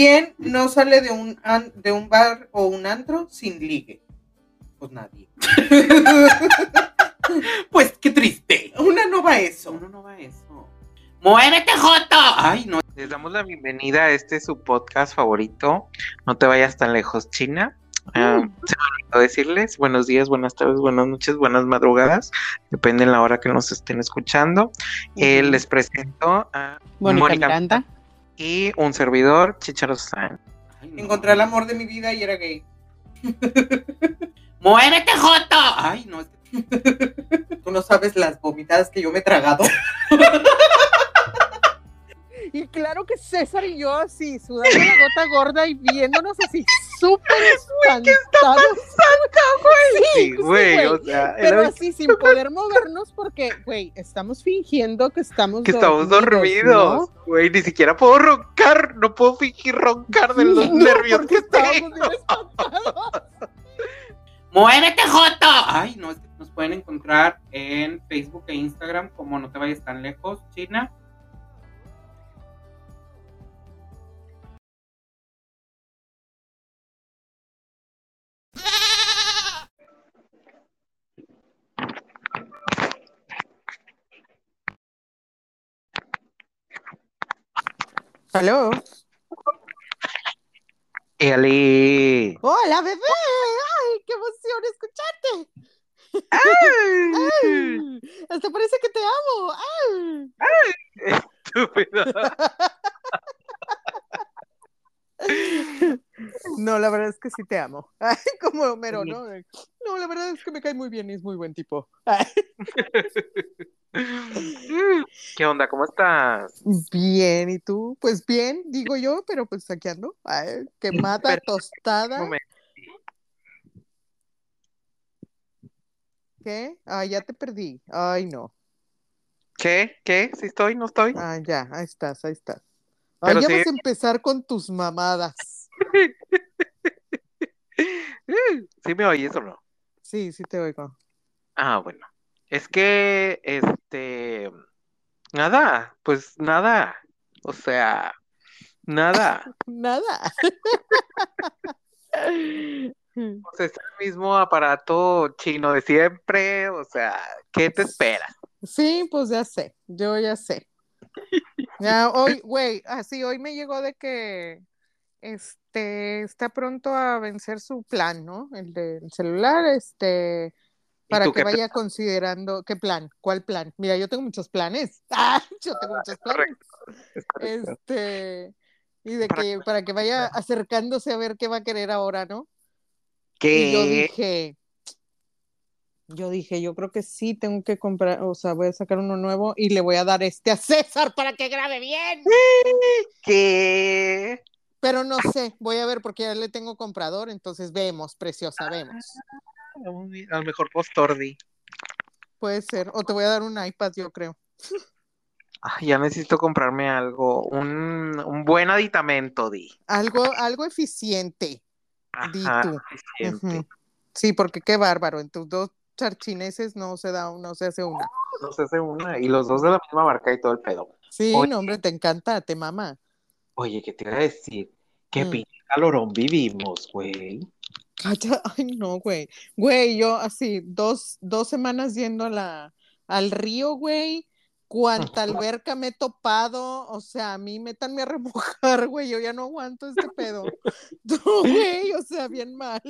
¿Quién no sale de un, an- de un bar o un antro sin ligue? Pues nadie. Pues qué triste. Una no va a eso. Uno no va a eso. ¡Muévete, Joto! Ay, no. Les damos la bienvenida a este su podcast favorito. No te vayas tan lejos, China. Ah, se me olvidó decirles buenos días, buenas tardes, buenas noches, buenas madrugadas. Depende de la hora que nos estén escuchando. Eh, les presento a Mónica Mónica Miranda. Y un servidor, Chicharo San. Ay, no. Encontré el amor de mi vida y era gay. ¡Muévete, Joto! Ay, no. Tú no sabes las vomitadas que yo me he tragado. Y claro que César y yo así, sudando la gota gorda y viéndonos así súper espantados. Sí, güey, güey. o sea, Pero era- así sin poder movernos porque, güey, estamos fingiendo que estamos que estamos dormidos, güey, ni siquiera puedo roncar, no puedo fingir roncar de los No, nervios que tengo. ¡Muévete, Joto! Ay, no. es que Nos pueden encontrar en Facebook e Instagram como No Te Vayas Tan Lejos, China. Aló. Eli. Hola, bebé. Ay, qué emoción escucharte. Ay, hasta parece que te amo. Ay. Estúpido. No, la verdad es que sí te amo. Ay, como Homero, ¿no? No, la verdad es que me cae muy bien y es muy buen tipo. Ay. ¿Qué onda? ¿Cómo estás? Bien, ¿y tú? Pues bien, digo yo, pero pues aquí ando. Ay, quemada, Pero- tostada. Momento. ¿Qué? Ay, ya te perdí. Ay, no. ¿Qué? ¿Qué? ¿Sí estoy? ¿No estoy? Ay, ya, ahí estás, ahí estás. Ay, Pero ya sí. vas a empezar con tus mamadas. ¿Sí me oyes o no? Sí, sí te oigo. Ah, bueno. Es que, este, nada, pues nada. O sea, nada. Nada. Sea, es el mismo aparato chino de siempre. O sea, ¿qué te esperas? Sí, pues ya sé, yo ya sé. Ya hoy, güey, así hoy me llegó de que este está pronto a vencer su plan, ¿no? El del celular, este, para que qué vaya considerando qué plan, cuál plan. Mira, yo tengo muchos planes. Ah, yo tengo muchos planes. Este, y de Para- que para que vaya acercándose a ver qué va a querer ahora, ¿no? Y yo ¿Qué? dije, yo dije, yo creo que sí tengo que comprar, o sea, voy a sacar uno nuevo y le voy a dar este a César para que grabe bien. ¿Qué? Pero no sé, voy a ver porque ya le tengo comprador, entonces vemos, preciosa, vemos. A lo mejor postordi. Puede ser, o te voy a dar un iPad, yo creo. Ay, ya necesito comprarme algo, un, un buen aditamento, Di. Algo, algo eficiente, di Ajá, tú. eficiente. Sí, porque qué bárbaro, en tus dos charchineses no se da, no se hace una. No se hace una, y los dos de la misma marca y todo el pedo. Sí, Oye. no, hombre, te encanta, te mama. Oye, ¿qué te iba a decir? Qué Mm. pinche calorón vivimos, güey. Calla, ay no, güey. Güey, yo así, dos, dos semanas yendo a la, al río, güey. Cuánta alberca me he topado, o sea, a mí métanme a remojar, güey, yo ya no aguanto este pedo. No, güey, o sea, bien mal.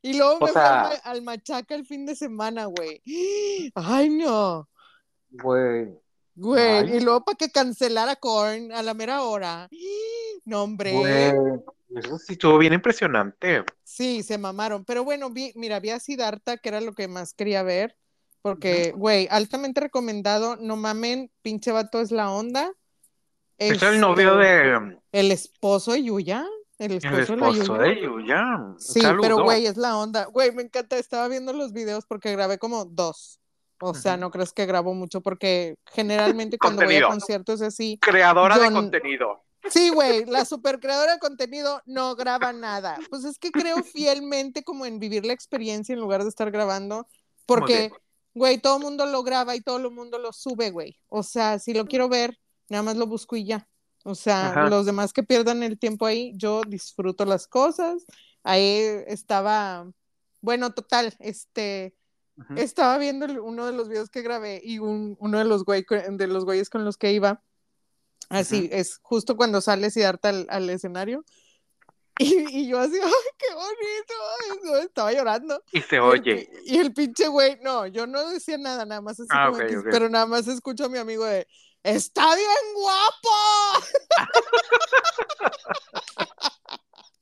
Y luego O me sea- al machaca el fin de semana, güey. Ay, no, Güey. güey. Ay. Y luego para que cancelara Korn a la mera hora. No, hombre. Güey. Eso sí estuvo bien impresionante. Sí, se mamaron. Pero bueno, vi, mira, vi a Siddhartha, que era lo que más quería ver. Porque, güey, altamente recomendado. No mamen, pinche vato es la onda. Es el novio de. El esposo de Yuya. El esposo, El esposo de la Yuya. de Yuya. Un Sí, saludo. pero güey, es la onda. Güey, me encanta. Estaba viendo los videos porque grabé como dos. O sea, no crees que grabo mucho porque generalmente cuando voy a Contenido. conciertos así. Creadora Yo de contenido. Sí, güey, la super creadora de contenido no graba nada. Pues es que creo fielmente como en vivir la experiencia en lugar de estar grabando, porque, güey, todo el mundo lo graba y todo el mundo lo sube, güey. O sea, si lo quiero ver, nada más lo busco y ya. O sea, Ajá. los demás que pierdan el tiempo ahí, yo disfruto las cosas. Ahí estaba, bueno, total, este, estaba viendo uno de los videos que grabé y un- uno de los, güey, de los güeyes con los que iba, así, es justo cuando sale Siddhartha al, al escenario. Y, y yo así, ¡ay, qué bonito! Ay, estaba llorando. Y se Y el oye. Y el pinche güey, no, yo no decía nada, nada más así Ah, como que- pero nada más escucho a mi amigo de, ¡está bien guapo!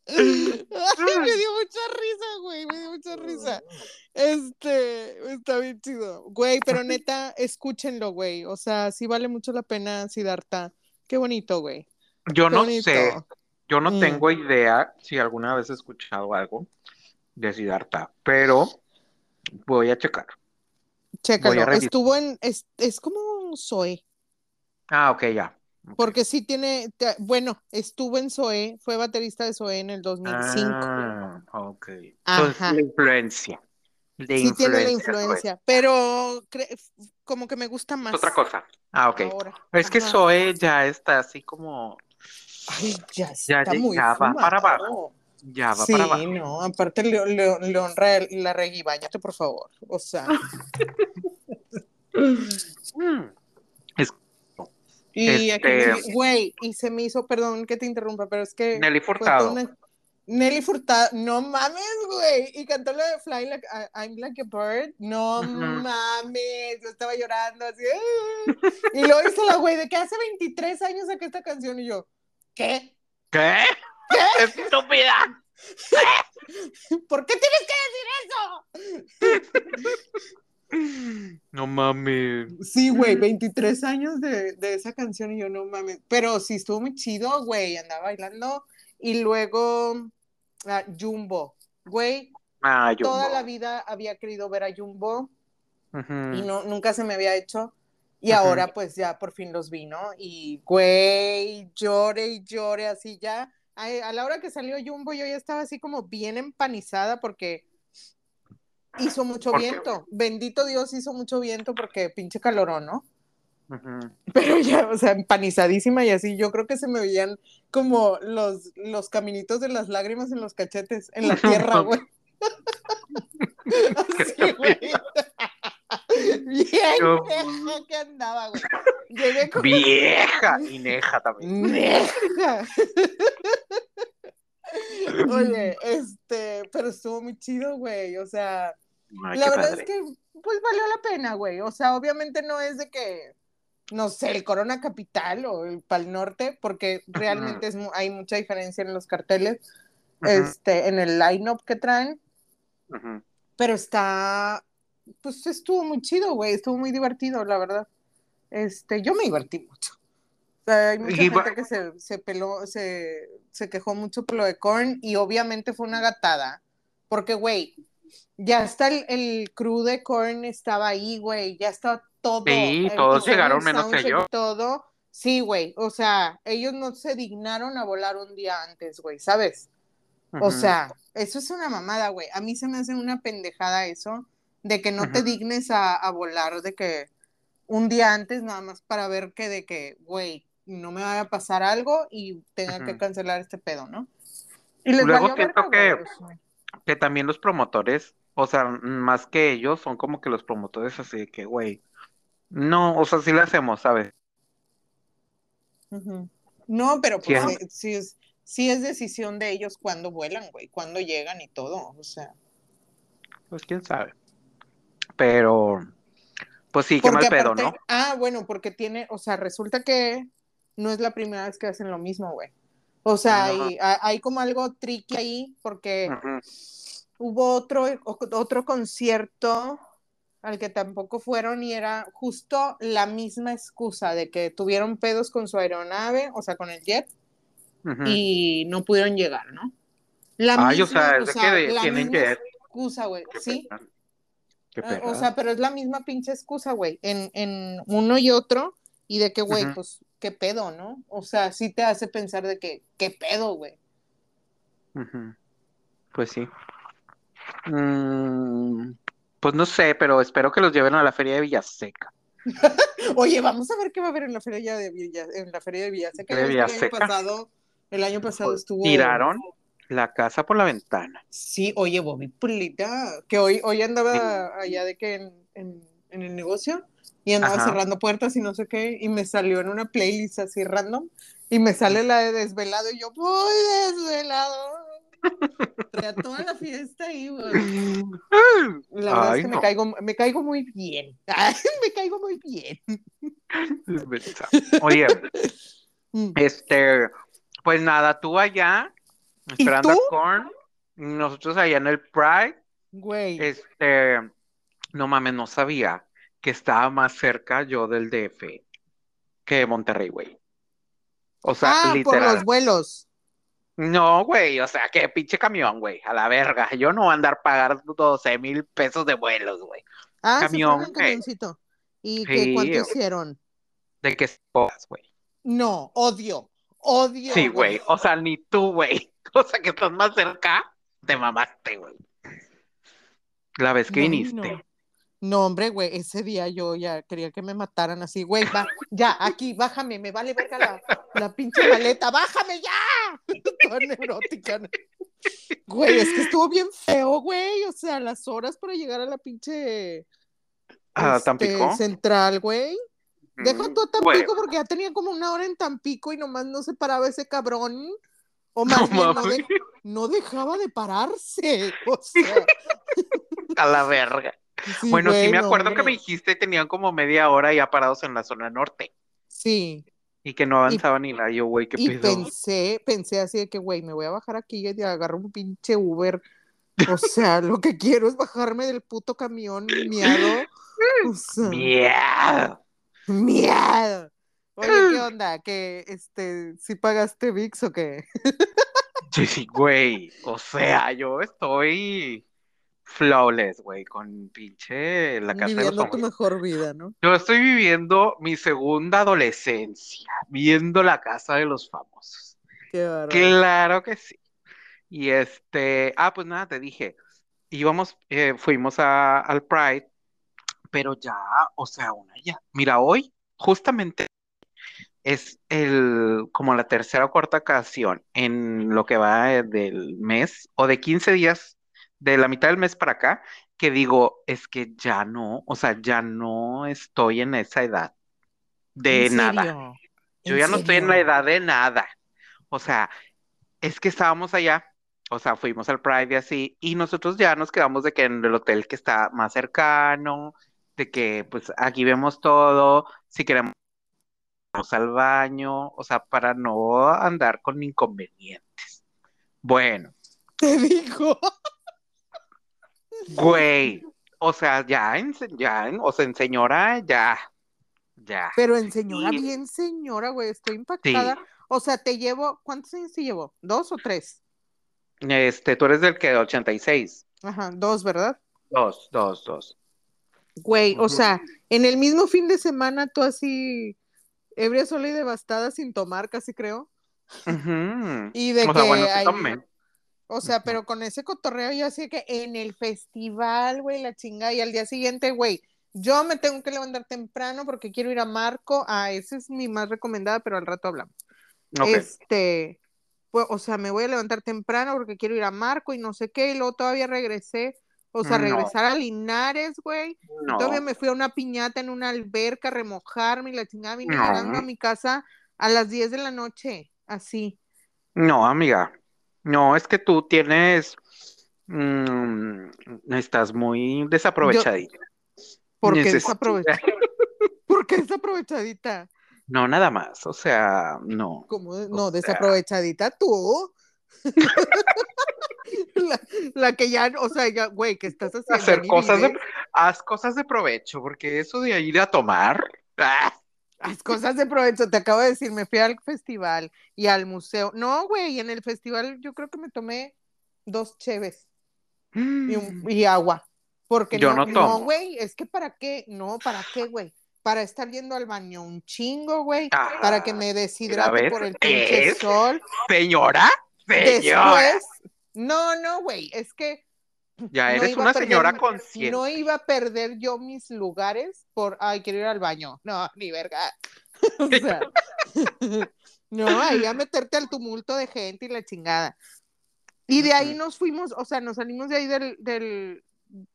Ay, me dio mucha risa, güey, me dio mucha risa. Este, está bien chido. Güey, pero neta, escúchenlo, güey. O sea, sí vale mucho la pena Siddhartha. Qué bonito, güey. Yo Qué no bonito. sé, yo no Mm. tengo idea si alguna vez he escuchado algo de Siddhartha, pero voy a checar. Chécalo. Estuvo en, es, es como Zoe. Ah, ok, ya. Porque sí tiene, te- bueno, estuvo en Zoe, fue baterista de Zoe en el 2005. Ah, ok. Ajá. Entonces, la influencia. La sí tiene la influencia, pero como que me gusta más otra cosa. Ah, ok. ahora. Es que. Zoe ya está así como, Ay, ya Ya está muy ya va para abajo. ya va sí, para abajo. no, aparte le, le- le honra el- la reggae, bañate por favor. O sea, Mm. Es y aquí, Este- me- güey, y se me hizo, perdón que te interrumpa, pero es que Nelly Furtado. una- Nelly Furtado, no mames, güey. Y cantó lo de Fly Like I'm Like a Bird. No mames, yo estaba llorando así. Y luego hizo la güey de que hace 23 años saqué esta canción y yo, ¿qué? ¿Qué? ¡Estúpida! ¿Por qué tienes que decir eso? No mames. Sí, güey, 23 años de, de esa canción y yo no mames. Pero sí estuvo muy chido, güey. Andaba bailando. Y luego ah, Jumbo. Güey, Ah, yo. toda la vida había querido ver a Jumbo y no, nunca se me había hecho. Y ahora pues ya por fin los vi, ¿no? Y güey, llore y llore así ya. A, la hora que salió Jumbo yo ya estaba así como bien empanizada porque hizo mucho viento. Bendito Dios hizo mucho viento porque pinche calorón, ¿no? Pero ya, o sea, empanizadísima y así, yo creo que se me veían como los, los caminitos de las lágrimas en los cachetes, en la tierra, güey. Así, güey. Bien No. vieja que andaba, güey. Llegué con Vieja y neja también. vieja. Oye, este, pero estuvo muy chido, güey. O sea, Ay, la verdad padre. es que, pues valió la pena, güey. O sea, obviamente no es de que, no sé, el Corona Capital o el Pal Norte, porque realmente es, hay mucha diferencia en los carteles, este, en el line-up que traen, pero está, pues estuvo muy chido, güey. Estuvo muy divertido, la verdad. Este, yo me divertí mucho. O sea, hay mucha Y va- gente que se, se peló, se, se quejó mucho por lo de Korn y obviamente fue una gatada. Porque, güey, ya está el, el crew de Korn estaba ahí, güey, ya estaba todo. Sí, el- todos llegaron menos que yo. Todo. Sí, güey, o sea, ellos no se dignaron a volar un día antes, güey, ¿sabes? O sea, eso es una mamada, güey. A mí se me hace una pendejada eso, de que no te dignes a, a volar, de que un día antes nada más para ver que de que, güey, no me vaya a pasar algo y tenga que cancelar este pedo, ¿no? Y les Luego siento que-. Que también los promotores, o sea, más que ellos, son como que los promotores así de que, güey, no, o sea, sí lo hacemos, ¿sabes? No, pero pues eh, sí es, sí es decisión de ellos cuándo vuelan, güey, cuándo llegan y todo, o sea. Pues quién sabe. Pero, pues sí, qué mal pedo, aparte- ¿no? Ah, bueno, porque tiene, o sea, resulta que no es la primera vez que hacen lo mismo, güey. O sea, hay, hay- como algo tricky ahí, porque hubo otro, otro concierto al que tampoco fueron y era justo la misma excusa de que tuvieron pedos con su aeronave, o sea, con el jet, y no pudieron llegar, ¿no? La Ay, o sea, que la tienen misma jet. excusa, güey, sí. pena. Ah, O sea, pero es la misma pinche excusa, güey, en, en uno y otro, y de que, güey, pues, qué pedo, ¿no? O sea, sí te hace pensar de que, qué pedo, güey. Pues sí. Mm, pues no sé, pero espero que los lleven a la feria de Villaseca. Oye, vamos a ver qué va a haber en la feria de Villa, en la feria de Villaseca. De El año Villaseca. pasado, el año pasado estuvo. Tiraron la casa por la ventana. Sí, oye, Bobby Pulita, que hoy, hoy andaba allá de que en, en- en el negocio y andaba Ajá. cerrando puertas y no sé qué, y me salió en una playlist así random, y me sale la de desvelado, y yo, voy desvelado. Toda la fiesta ahí, güey. La verdad Ay, es que me caigo, me caigo muy bien. me caigo muy bien. Oye, Mm. este, pues nada, tú allá, esperando tú? a Korn, nosotros allá en el Pride, Güey. este, no mames, no sabía que estaba más cerca yo del DF que de Monterrey, güey. O sea, ah, por literal. los vuelos. No, güey, o sea, que pinche camión, güey, a la verga. Yo no voy a andar pagando 12 mil pesos de vuelos, güey. Ah, se Camión, camioncito. ¿Y qué, Sí, cuánto güey. hicieron? De podas, güey. No, odio. Odio. Sí, güey, o sea, ni tú, güey. O sea, que estás más cerca, te mamaste, güey. La vez que No, viniste. no. No, hombre, güey, ese día yo ya quería que me mataran así, güey, va, ya, aquí, bájame, me vale verga la, la pinche maleta, bájame ya. Toda neurótica. ¿no? Güey, es que estuvo bien feo, güey, o sea, las horas para llegar a la pinche ¿A este, Tampico? central, güey. Deja Mm, tú a Tampico porque ya tenía como una hora en Tampico y nomás no se paraba ese cabrón. O No más bien no, mames. de- no dejaba de pararse. O sea, A la verga. sí, Bueno, sí me acuerdo que me dijiste tenían como media hora ya parados en la zona norte Sí, y que no avanzaba ni nada. Yo, güey, qué y pedo. pensé, pensé así de que, güey, me voy a bajar aquí y agarro un pinche Uber. O sea, lo que quiero es bajarme del puto camión miado. O sea, Mierda. miado. Oye, ¿qué onda? ¿Que este, si pagaste VIX o qué? Sí, sí, güey. O sea, yo estoy flawless, güey, con pinche la casa de tu famosos. mejor vida, ¿no? Yo estoy viviendo mi segunda adolescencia, viendo la casa de los famosos. Qué bárbaro. Claro que sí. Y este, ah, pues nada, te dije, íbamos, eh, fuimos a, al Pride, pero ya, o sea, una ya. Mira, hoy justamente es el, como la tercera o cuarta ocasión en lo que va eh, del mes o de 15 días, de la mitad del mes para acá, que digo, es que ya no, o sea, ya no estoy en esa edad de ¿En nada. Yo ¿En ya no estoy en la edad de nada. O sea, es que estábamos allá, o sea, fuimos al Pride y así, y nosotros ya nos quedamos de que en el hotel que está más cercano, de que pues aquí vemos todo, si queremos al baño, o sea, para no andar con inconvenientes. Bueno, Te digo. güey, o sea, ya en, ya en, o sea, en señora, ya, ya. Pero en señora, Sí. bien señora, güey, estoy impactada. O sea, te llevo, ¿cuántos años te llevo? ¿Dos o tres? Este, tú eres del que 86. Ajá, dos, ¿verdad? Dos, dos, dos. Güey, o sea, en el mismo fin de semana tú así, ebria sola y devastada sin tomar, casi creo. Y de O sea, que bueno, sí ahí- tomé. O sea, pero con ese cotorreo yo así que en el festival, güey, la chinga, y al día siguiente, güey, yo me tengo que levantar temprano porque quiero ir a Marco. Ah, esa es mi más recomendada, pero al rato hablamos. Ok. Este, pues, o sea, me voy a levantar temprano porque quiero ir a Marco y no sé qué, y luego todavía regresé, o sea, No. regresar a Linares, güey, No. todavía me fui a una piñata en una alberca a remojarme y la chingada vine llegando a mi casa a las 10 de la noche, así. No, amiga. No, es que tú tienes. mm, estás muy desaprovechadita. ¿Por qué Necesito- desaprove- ¿Por qué desaprovechadita? No, nada más. O sea, no. ¿Cómo no, desaprovechadita tú. la, la que ya, o sea, ya, güey, ¿qué estás haciendo? Hacer Ni cosas de, haz cosas de provecho, porque eso de ir a tomar. ¡ah! Haz cosas de provecho, te acabo de decir, me fui al festival y al museo. No, güey, en el festival yo creo que me tomé dos cheves y, un- y agua. Porque Yo no, no tomo. güey, es que para qué, no, para qué, güey. Para estar yendo al baño un chingo, güey. Ah, Para que me deshidrate por el pinche sol. Señora, señora. Después, no, no, güey, es que Ya eres una perder- señora consciente. No iba a perder yo mis lugares por, ay, quiero ir al baño. No, ni verga. o sea, no, ahí a meterte al tumulto de gente y la chingada. Y de ahí nos fuimos, o sea, nos salimos de ahí del, del,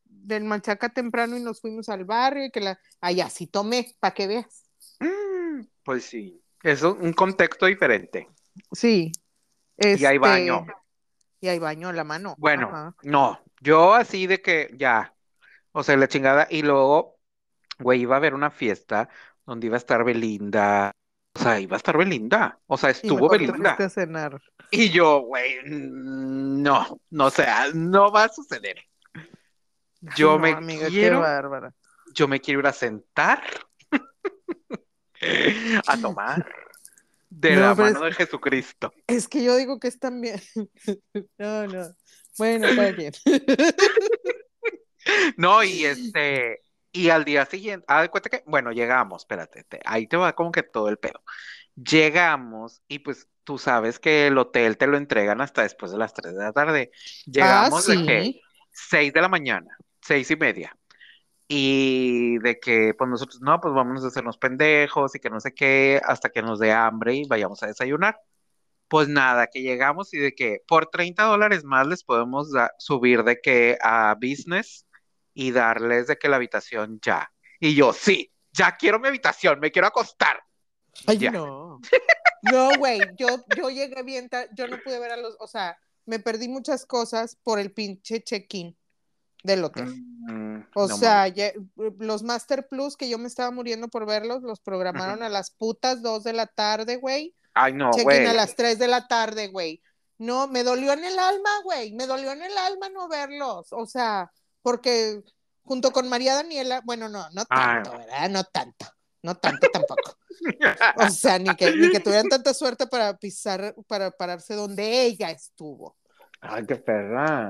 del Machaca temprano y nos fuimos al barrio y que la, allá sí tomé, para que veas. Mm, Pues sí, es un contexto diferente. Sí. Y hay Este, baño. Y hay baño a la mano. Bueno, Ajá. no, yo así de que ya, o sea, la chingada, y luego, güey, iba a haber una fiesta donde iba a estar Belinda, o sea, iba a estar Belinda, o sea, estuvo Belinda. fuiste a cenar. Y yo, güey, no, no, o sea, no va a suceder. Yo No, me amiga, qué quiero, bárbara. yo me quiero ir a sentar, a tomar de No, la mano de Jesucristo. Es que yo digo que es también. No, no. Bueno, cada quien. No, y este, y al día siguiente, haz de cuenta que, bueno, llegamos, espérate, te- ahí te va como que todo el pedo. Llegamos y pues tú sabes que el hotel te lo entregan hasta después de las 3 de la tarde. Llegamos ah, de que sí. 6 de la mañana, seis y media. Y de que, pues nosotros, no, pues vámonos a hacernos pendejos y que no sé qué, hasta que nos dé hambre y vayamos a desayunar. Pues nada, que llegamos y de que por 30 dólares más les podemos subir de que a business y darles de que la habitación ya. Y yo, sí, ya quiero mi habitación, me quiero acostar. Ay, Ya. no. No, güey, yo, yo llegué bien, yo no pude ver a los, o sea, me perdí muchas cosas por el pinche check-in del hotel. Mm, O no sea, ya- los Master Plus que yo me estaba muriendo por verlos, los programaron a las putas 2 de la tarde, güey. Ay, no, güey. a las 3 de la tarde, güey. No, me dolió en el alma, güey. Me dolió en el alma no verlos. O sea, porque junto con María Daniela, bueno, no, no Ay. tanto, ¿verdad? No tanto. No tanto tampoco. O sea, ni que, ni que tuvieran tanta suerte para pisar, para pararse donde ella estuvo. Ay, qué perra.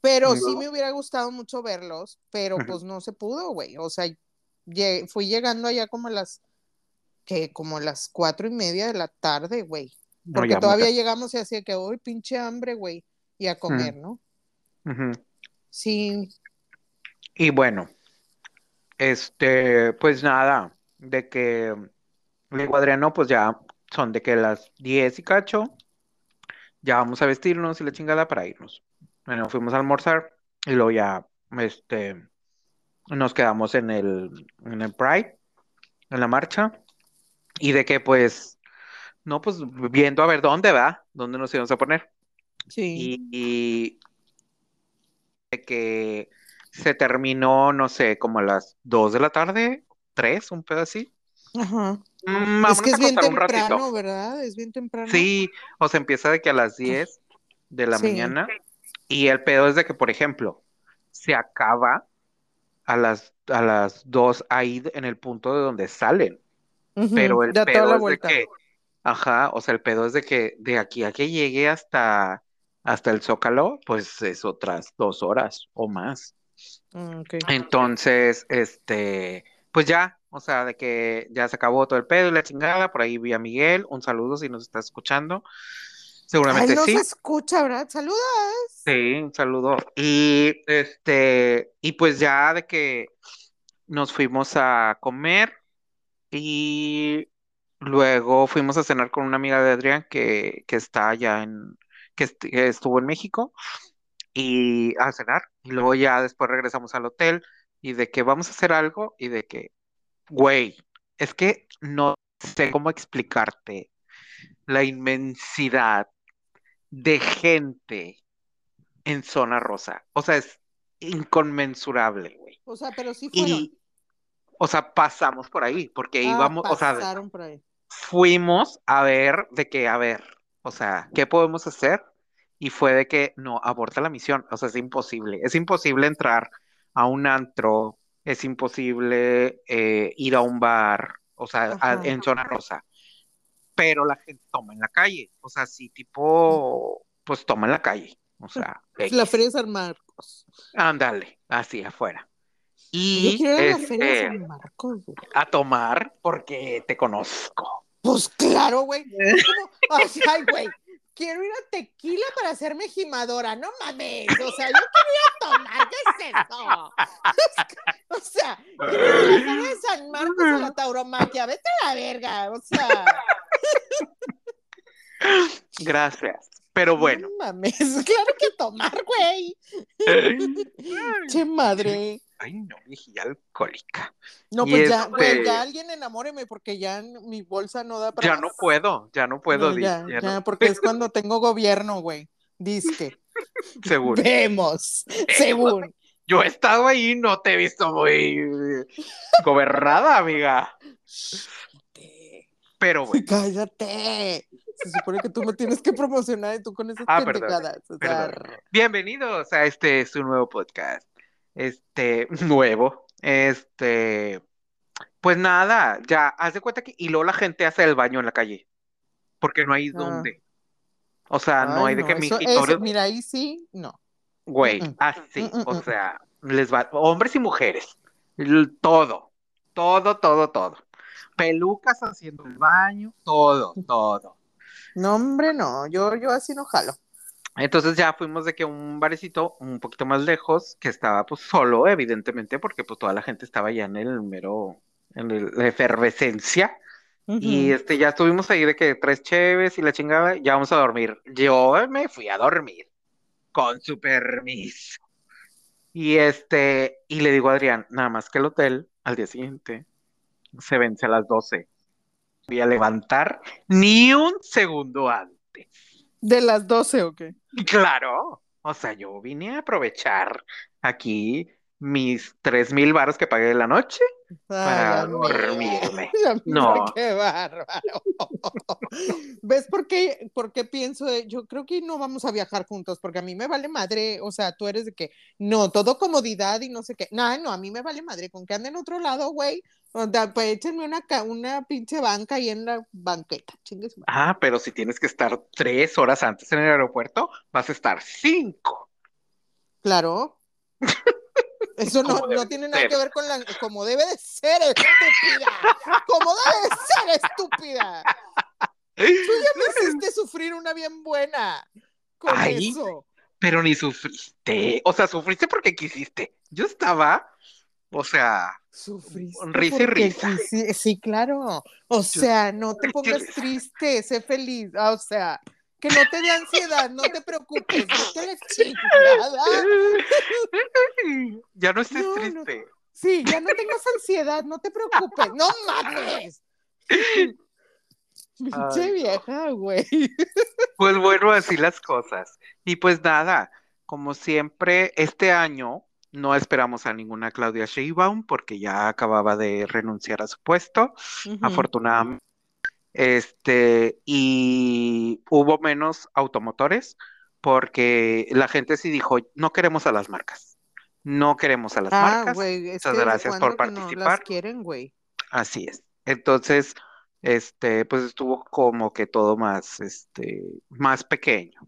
Pero sí me hubiera gustado mucho verlos, pero pues no se pudo, güey. O sea, fui llegando allá como a las, que como a las cuatro y media de la tarde, güey. Porque todavía llegamos y hacía que, uy, pinche hambre, güey. Y a comer, ¿no? Sí. Y bueno, este, pues nada, de que a Adriano, pues ya son de que las 10 y cacho, ya vamos a vestirnos y la chingada para irnos. Bueno, fuimos a almorzar y luego ya, este, nos quedamos en el, en el Pride, en la marcha, y de que pues, no, pues viendo a ver dónde va, dónde nos íbamos a poner. Sí. Y, y de que se terminó, no sé, como a las 2 de la tarde, 3, un pedo así. Ajá. Mm, Es que es bien temprano. ¿verdad? Es bien temprano. Sí, o sea, empieza de que a las 10 de la Sí. mañana. Y el pedo es de que, por ejemplo, se acaba a las, a las 2 ahí en el punto de donde salen. Pero el pedo es de que, ajá, o sea, el pedo es de que de aquí a que llegue hasta, hasta el Zócalo, pues es otras dos horas o más. Mm. Entonces, este, pues ya, o sea, de que ya se acabó todo el pedo y la chingada, por ahí vi a Miguel, un saludo si nos está escuchando. Ay, Seguramente no sí. se escucha, ¿verdad? Saluda. Sí, un saludo. Y este, y pues ya de que nos fuimos a comer y luego fuimos a cenar con una amiga de Adrián que, que está allá en, que, est- que estuvo en México y a cenar. Y luego ya después regresamos al hotel y de que vamos a hacer algo y de que, güey, es que no sé cómo explicarte la inmensidad de gente en zona rosa. O sea, es inconmensurable, güey. O sea, pero sí fueron. Y, o sea, pasamos por ahí, porque Ah, íbamos, o sea, pasaron por ahí. fuimos a ver de que, a ver, o sea, ¿qué podemos hacer? Y fue de que no, aborta la misión, o sea, es imposible, es imposible entrar a un antro, es imposible eh, ir a un bar, o sea, a- en zona rosa, pero la gente toma en la calle, o sea, sí, tipo, pues toma en la calle, o sea, la. Feria de San Marcos. ándale, así afuera. Yo Y quiero ir a la Feria de este, San Marcos, güey. a tomar porque te conozco. Pues claro, güey. Ay, güey. quiero ir a tequila para hacerme gimadora, no mames, o sea, yo quiero ir a tomar, ¿qué es eso? o sea, quiero ir a la feria de San Marcos a la tauromaquia, vete a la verga, o sea, Gracias. Pero bueno. no mames, claro que tomar, güey. Che madre. Ay, no, mejilla alcohólica. No, pues ya, este- ya alguien enamóreme porque ya mi bolsa no da para Ya no puedo, ya no puedo, No, ya, ya ya, no- porque es cuando tengo gobierno, güey. Disque. seguro. Vemos, según. Yo he estado ahí, no te he visto muy gobernada, amiga. Pero bueno, Cállate. Se supone que tú me tienes que promocionar y tú con esas Ah, perdón, pendejadas. O sea, bienvenidos a este su nuevo podcast. Este, nuevo. Este, pues nada, ya, haz de cuenta que, y luego la gente hace el baño en la calle, porque no hay Ah. dónde. O sea, no ay, hay de que eso- migitorio, eso- mira, ahí sí, no. güey, Mm, mm. así, Mm, mm, o sea, les va, hombres y mujeres, todo, todo, todo, todo. Pelucas haciendo el baño, todo, todo. No, hombre, no. Yo, yo así no jalo. Entonces ya fuimos de que un barecito un poquito más lejos, que estaba pues solo, evidentemente, porque pues toda la gente estaba ya en el mero, en el- la efervescencia. Y este, ya estuvimos ahí de que tres cheves y la chingada, ya vamos a dormir. Yo me fui a dormir, con su permiso. Y este, y le digo a Adrián, nada más que el hotel al día siguiente se vence a las 12. Voy a levantar ni un segundo antes. ¿De las 12 o qué? Claro, o sea, yo vine a aprovechar aquí mis tres mil baros que pagué de la noche para Ay, dormirme. No. Qué bárbaro. ¿Ves por qué, por qué pienso? de- Yo creo que no vamos a viajar juntos porque a mí me vale madre. O sea, tú eres de que no, todo comodidad y no sé qué. No, no, a mí me vale madre. Con que ande en otro lado, güey. O sea, pues échenme una, una pinche banca ahí en la banqueta. Ah, pero si tienes que estar tres horas antes en el aeropuerto, vas a estar cinco. Claro. Eso no, no tiene nada ser. que ver con la. Como debe de ser, estúpida. Como debe de ser, estúpida. Tú ya me hiciste sufrir una bien buena con Ay. eso. Pero ni sufriste. O sea, sufriste porque quisiste. Yo estaba, o sea, Sufriste. Risa y risa. Sí, claro. O sea, no te pongas triste, sé feliz. O sea, que no te dé ansiedad, no te preocupes. la chingada. ya no estés No, no. triste. Sí, ya no tengas ansiedad, no te preocupes. No mames. Pinche no. vieja, güey. Pues bueno, así las cosas. Y pues nada, como siempre, este año no esperamos a ninguna Claudia Sheinbaum porque ya acababa de renunciar a su puesto, afortunadamente. Este, y hubo menos automotores porque la gente sí dijo, no queremos a las marcas. No queremos a las Ah, marcas. es Muchas gracias por ¿cuándo que no las participar. quieren, güey. Así es. Entonces, este, pues estuvo como que todo más, este, más pequeño.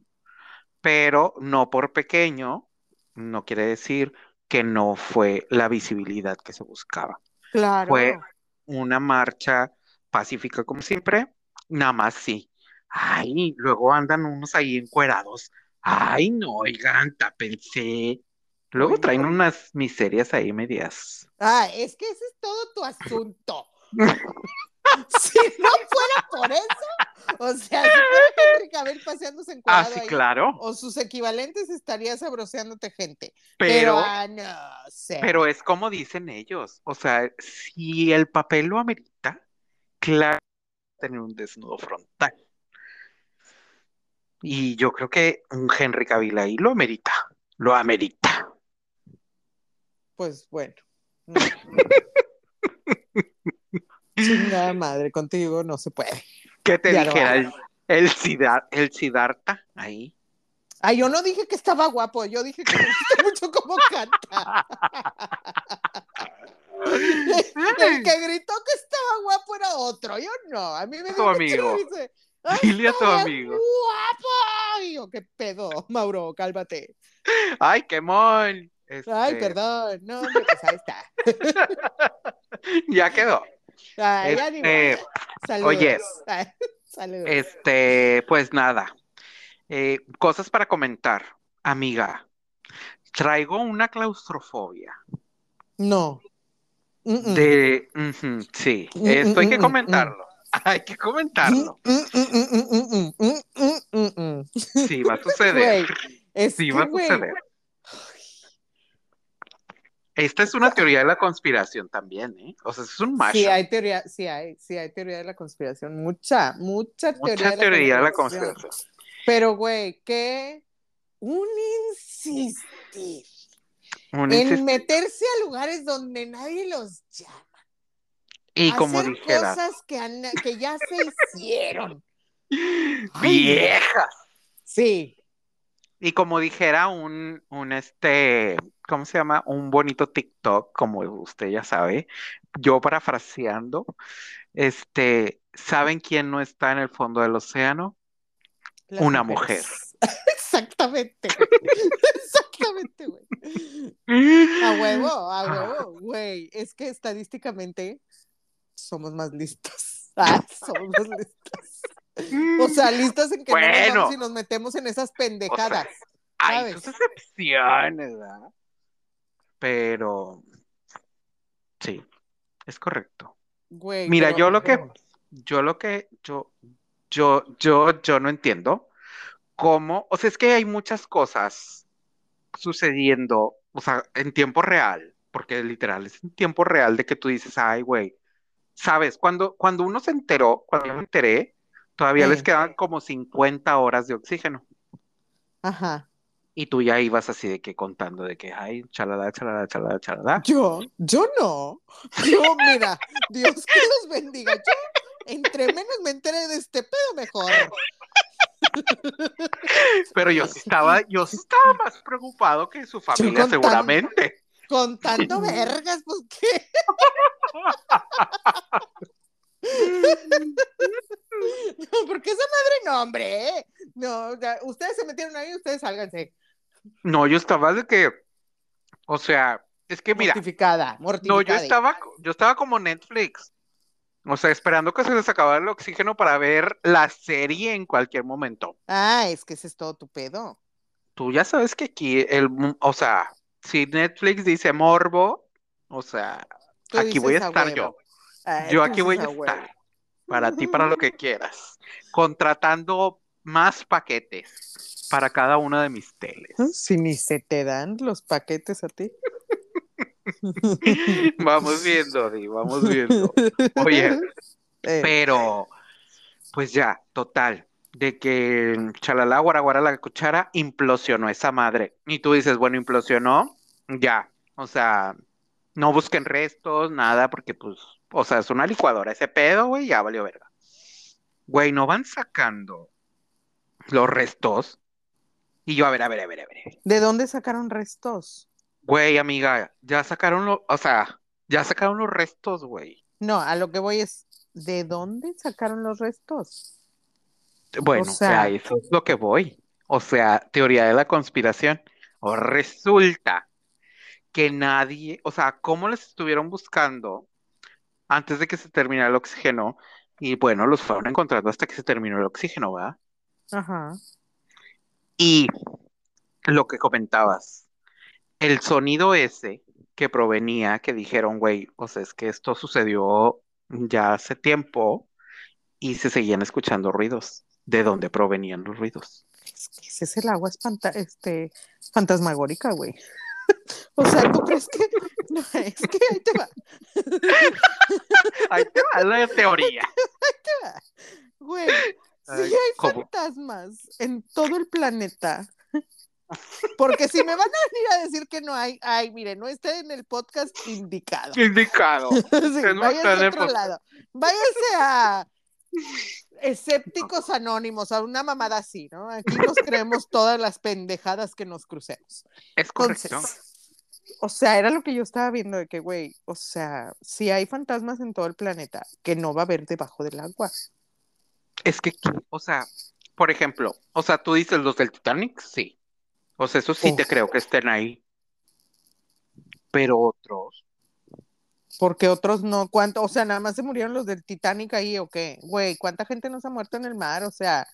Pero no por pequeño, no quiere decir que no fue la visibilidad que se buscaba. Claro. Fue una marcha pacífica como siempre, nada más sí. Ay, luego andan unos ahí encuerados. Ay, no, oigan, tápense. Luego traen unas miserias ahí medias. Ah, es que ese es todo tu asunto. si no fuera por eso, o sea, si fuera Henry Cavill paseándose Ah, encuadrado sí, ahí, claro. o sus equivalentes estarías sabroceándote gente. Pero, Pero, ah, no sé. pero es como dicen ellos. O sea, si el papel lo amerita, claro, tener un desnudo frontal. Y yo creo que un Henry Cavill ahí lo amerita. Lo amerita. Pues bueno. no. Chingada madre, contigo no se puede. ¿Qué te Ya dijera el, el, Sidar- el Siddhartha ahí? Ah, yo no dije que estaba guapo, yo dije que me gusta mucho cómo canta. El que gritó que estaba guapo era otro, yo no. A mí me Tu amigo. risa. ¡Ay, Dile a tu amigo. guapo! Y yo, qué pedo, Mauro, cálmate. ¡Ay, qué mon! Ay, Este, perdón, no, hombre, pues ahí está. Ya quedó. Ay, Este. Saludos. oye. Ay, Saludos. Este, pues nada. Eh, cosas para comentar, amiga. Traigo una claustrofobia. No. De. Sí, esto hay que comentarlo. Mm. Hay que comentarlo. Mm, mm, sí, va a suceder. Sí, va a suceder. Esta es una teoría de la conspiración también, ¿eh? O sea, es un macho. Sí, hay teoría, sí hay, sí hay teoría de la conspiración, mucha, mucha, teoría, de, la teoría de la conspiración. Pero, güey, qué un insistir. Un en meterse a lugares donde nadie los llama. Y como hacer dijera, cosas que, han- que ya se hicieron. Ay, vieja. Sí, Y como dijera un, un este, ¿cómo se llama? Un bonito TikTok, como usted ya sabe, yo parafraseando, este, ¿saben quién no está en el fondo del océano? las Una mujeres. Exactamente. Exactamente, güey. A huevo, a huevo, güey. Es que estadísticamente somos más listos. Ah, somos más listos. O sea, listos en que no nos Bueno. vamos y nos metemos en esas pendejadas. Hay ¿sabes? sus excepciones, ¿verdad? Pero sí, es correcto. Güey, Mira, yo lo que, yo lo que, yo, yo, yo, yo no entiendo cómo, o sea, es que hay muchas cosas sucediendo, o sea, en tiempo real, porque literal es en tiempo real de que tú dices, ay, güey, sabes, cuando, cuando uno se enteró, cuando yo me enteré, todavía Sí. les quedaban como 50 horas de oxígeno. Ajá. Y tú ya ibas así de que contando de que, ay, chalada, chalada, chalada, chalada. Yo, yo no. Yo, mira, Dios que los bendiga. Yo, entre menos me entere de este pedo, mejor. Pero yo sí estaba, yo estaba más preocupado que su familia, seguramente. Contando vergas, pues qué. No, porque esa madre no, hombre. ¿eh? No, ustedes se metieron ahí, ustedes sálganse. No, yo estaba de que, o sea, es que mira, mortificada, no, mortificada. yo estaba, yo estaba como Netflix, o sea, esperando que se les acabara el oxígeno para ver la serie en cualquier momento. Ah, es que ese es todo tu pedo. Tú ya sabes que aquí, el, o sea, si Netflix dice morbo, o sea, aquí voy a a estar yo. Ay, Yo aquí voy a huevo. estar para ti, para lo que quieras, contratando más paquetes para cada una de mis teles. Si ni se te dan los paquetes a ti. Vamos viendo, Di, vamos viendo. Oye, Eh, pero pues ya, total, de que chalala, guaraguara, la cuchara, implosionó esa madre. Y tú dices, bueno, implosionó, ya, o sea, no busquen restos, nada, porque pues, o sea, es una licuadora, ese pedo, güey, ya valió verga. Güey, no van sacando los restos. Y yo, a ver, a ver, a ver, a ver. ¿De dónde sacaron restos? Güey, amiga, ya sacaron los, o sea, ya sacaron los restos, güey. No, a lo que voy es, ¿de dónde sacaron los restos? Bueno, O sea- eso es lo que voy. O sea, teoría de la conspiración. O resulta que nadie, o sea, ¿cómo les estuvieron buscando antes de que se terminara el oxígeno? Y bueno, los fueron encontrando hasta que se terminó el oxígeno, ¿verdad? Ajá. Y lo que comentabas, el sonido ese que provenía, que dijeron, güey, o sea, es que esto sucedió ya hace tiempo y se seguían escuchando ruidos. ¿De dónde provenían los ruidos? Es que ese es el agua espanta este, fantasmagórica, güey. O sea, ¿tú crees que.? No, es que ahí te va. Ahí te va la teoría. Güey, si Ay, hay ¿cómo? fantasmas en todo el planeta. Porque si me van a venir a decir que no hay, ay, mire, no esté en el podcast indicado. Indicado. Sí, Que no está a otro lado. Váyase a escépticos anónimos, a una mamada así, ¿no? Aquí nos creemos todas las pendejadas que nos crucemos. Es correcto. Entonces, o sea, era lo que yo estaba viendo de que, güey, o sea, si hay fantasmas en todo el planeta, que no va a haber debajo del agua. Es que, o sea, por ejemplo, o sea, tú dices los del Titanic, sí. O sea, eso sí te creo que estén ahí. Pero otros, Porque otros no, ¿cuánto? O sea, nada más se murieron los del Titanic ahí o qué, güey, ¿cuánta gente nos ha muerto en el mar? O sea,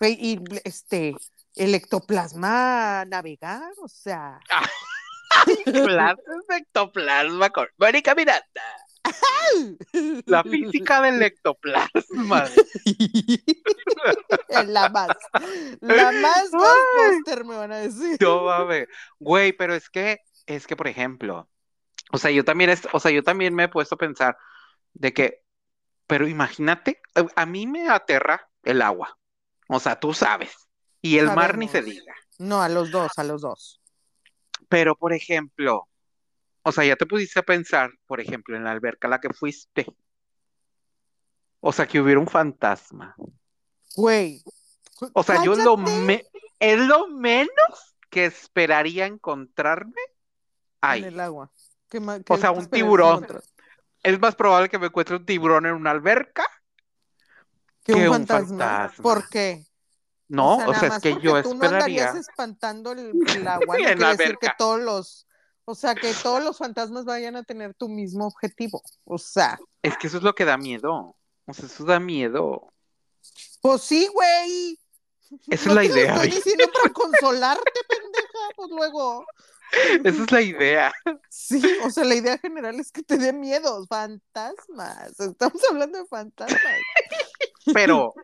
y este, el ectoplasma navegar, o sea. De ectoplasma con Mónica Miranda. La física del ectoplasma. la más, la más Ghostbuster me van a decir. No mames. Güey, pero es que, es que, por ejemplo, o sea, yo también es, o sea, yo también me he puesto a pensar de que, pero imagínate, a mí me aterra el agua. O sea, tú sabes. Y el mar ni se diga. No, a los dos, a los dos. Pero, por ejemplo, o sea, ya te pudiste a pensar, por ejemplo, en la alberca a la que fuiste. O sea, que hubiera un fantasma. Güey. O sea, yo lo me- es lo menos que esperaría encontrarme ahí. En el agua. ¿Qué ma- O sea, un tiburón. encontrar? Es más probable que me encuentre un tiburón en una alberca. Que que un un fantasma. ¿Por qué? No, o sea, es que yo tú no andarías esperaría. espantando el, el agua, no quiere decir que todos los, o sea, que todos los fantasmas vayan a tener tu mismo objetivo. O sea, Es que eso es lo que da miedo. O sea, eso da miedo. pues sí, güey. Esa No es la te lo idea. estoy diciendo para consolarte, pendeja, pues luego. Esa es la idea. Sí, o sea, la idea general es que te dé miedo, fantasmas. Estamos hablando de fantasmas. Pero,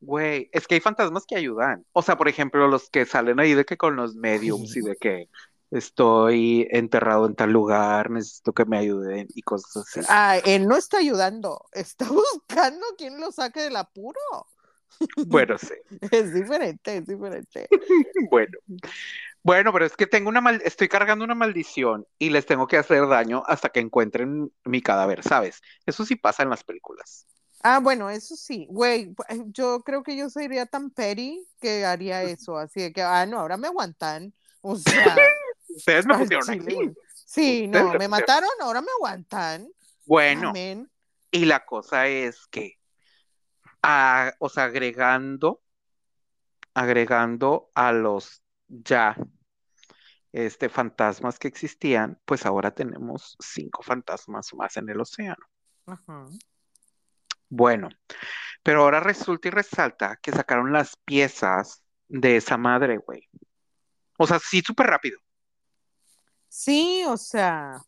güey, es que hay fantasmas que ayudan. O sea, por ejemplo, los que salen ahí de que con los mediums y de que estoy enterrado en tal lugar, necesito que me ayuden y cosas así. Ah, él no está ayudando, está buscando quién lo saque del apuro. Bueno, sí. Es diferente, es diferente. Bueno. Bueno, pero es que tengo una mal, estoy cargando una maldición y les tengo que hacer daño hasta que encuentren mi cadáver, ¿sabes? Eso sí pasa en las películas. Ah, bueno, eso sí, güey, eh, yo creo que yo sería tan petty que haría eso, así de que, ah, no, ahora me aguantan, o sea, Ustedes me pusieron aquí. Sí, Ustedes no, me mataron, ahora me aguantan. Bueno, Amén. y la cosa es que, ah, o sea, agregando, agregando a los ya este fantasmas que existían, pues ahora tenemos cinco fantasmas más en el océano. Ajá. Bueno, pero ahora resulta y resalta que sacaron las piezas de esa madre, güey. O sea, sí, súper rápido. Sí, o sea,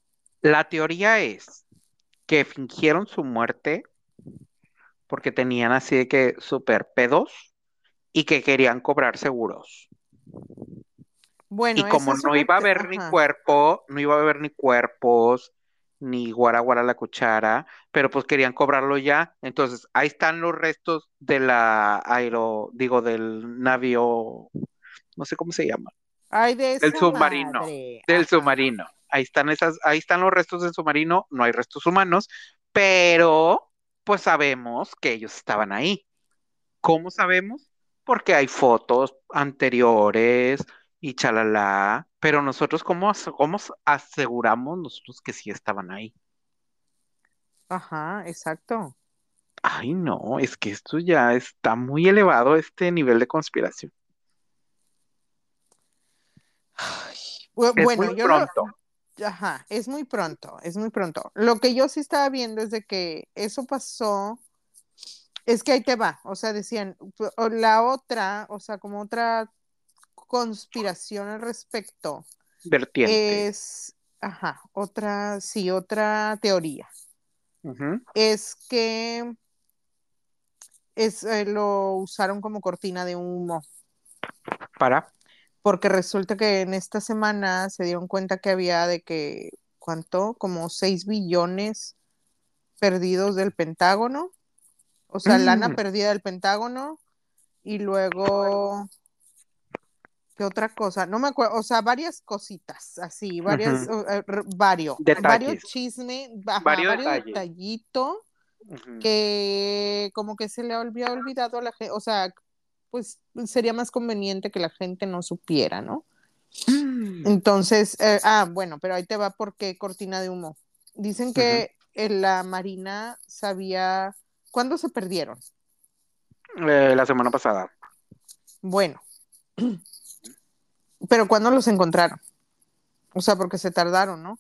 La teoría es que fingieron su muerte porque tenían así de que súper pedos y que querían cobrar seguros. bueno, Y como no iba a haber ni cuerpo, no iba a haber ni cuerpos, ni guara guara la cuchara, pero pues querían cobrarlo ya. Entonces, ahí están los restos de la aero, digo, del navío, no sé cómo se llama, Ay, de del submarino, madre. del Ajá. submarino. Ahí están esas, ahí están los restos del submarino, no hay restos humanos, pero pues sabemos que ellos estaban ahí. ¿Cómo sabemos? Porque hay fotos anteriores y chalala, pero nosotros, ¿cómo, cómo as- aseguramos nosotros que sí estaban ahí? Ajá, exacto. Ay, no, es que esto ya está muy elevado, este nivel de conspiración. Bu- Es Bueno, muy yo pronto. Ajá, es muy pronto, es muy pronto. Lo que yo sí estaba viendo es de que eso pasó, es que ahí te va, o sea, decían, la otra, o sea, como otra conspiración al respecto, Vertiente. es, ajá, otra, sí, otra teoría, es que es, eh, lo usaron como cortina de humo. Para. Porque resulta que en esta semana se dieron cuenta que había de que, ¿cuánto? Como 6 billones perdidos del Pentágono, o sea, lana Mm. perdida del Pentágono, y luego, ¿qué otra cosa? No me acuerdo, o sea, varias cositas, así, varias, uh, eh, r- varios, Detalles. varios chismes, Varios varios detallitos que como que se le había olvidado a la gente, o sea, pues sería más conveniente que la gente no supiera, ¿no? Mm. Entonces, eh, ah, bueno, pero ahí te va por qué cortina de humo. Dicen que en la Marina sabía cuándo se perdieron. Eh, la semana pasada. Bueno, pero cuándo los encontraron. O sea, porque se tardaron, ¿no?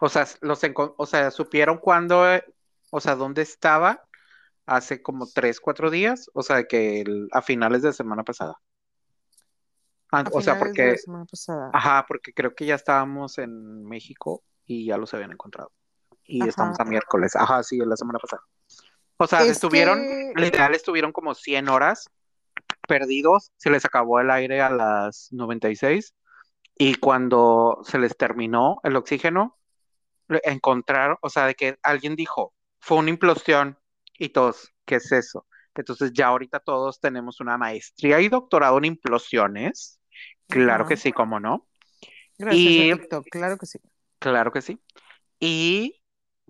O sea, los o sea, supieron cuándo, eh, o sea, dónde estaba hace como tres, cuatro días, o sea, que el- a finales de semana pasada. Ah, A o sea, de porque, la semana pasada. ajá, porque creo que ya estábamos en México y ya los habían encontrado. Y Ajá. estamos a miércoles. Ajá, sí, la semana pasada. O sea, Es estuvieron, que- literal, estuvieron como 100 horas perdidos. Se les acabó el aire a las 96 y cuando se les terminó el oxígeno, encontraron, o sea, de que alguien dijo, fue una implosión y todos, ¿qué es eso? Entonces ya ahorita todos tenemos una maestría y doctorado en implosiones. Claro que sí, cómo no. Gracias y- a TikTok, claro que sí. Claro que sí. Y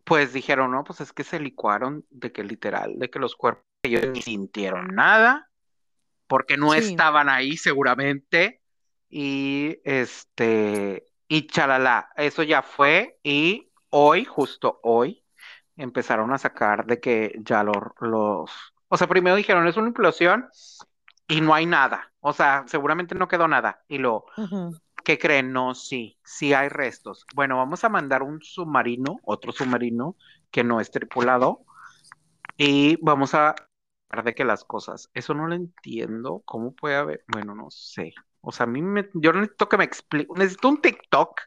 pues dijeron, no, pues es que se licuaron de que literal, de que los cuerpos ellos ni sintieron nada, porque no Sí. estaban ahí seguramente. Y este, y chalala, eso ya fue. Y hoy, justo hoy, empezaron a sacar de que ya los, los, o sea, primero dijeron, es una implosión y no hay nada. O sea, seguramente no quedó nada. Y lo, Ujú. ¿Qué creen? No, sí, sí hay restos. Bueno, vamos a mandar un submarino, otro submarino que no es tripulado, y vamos a hablar de que las cosas, eso no lo entiendo, ¿cómo puede haber? Bueno, no sé. O sea, a mí me, yo necesito que me explique, necesito un TikTok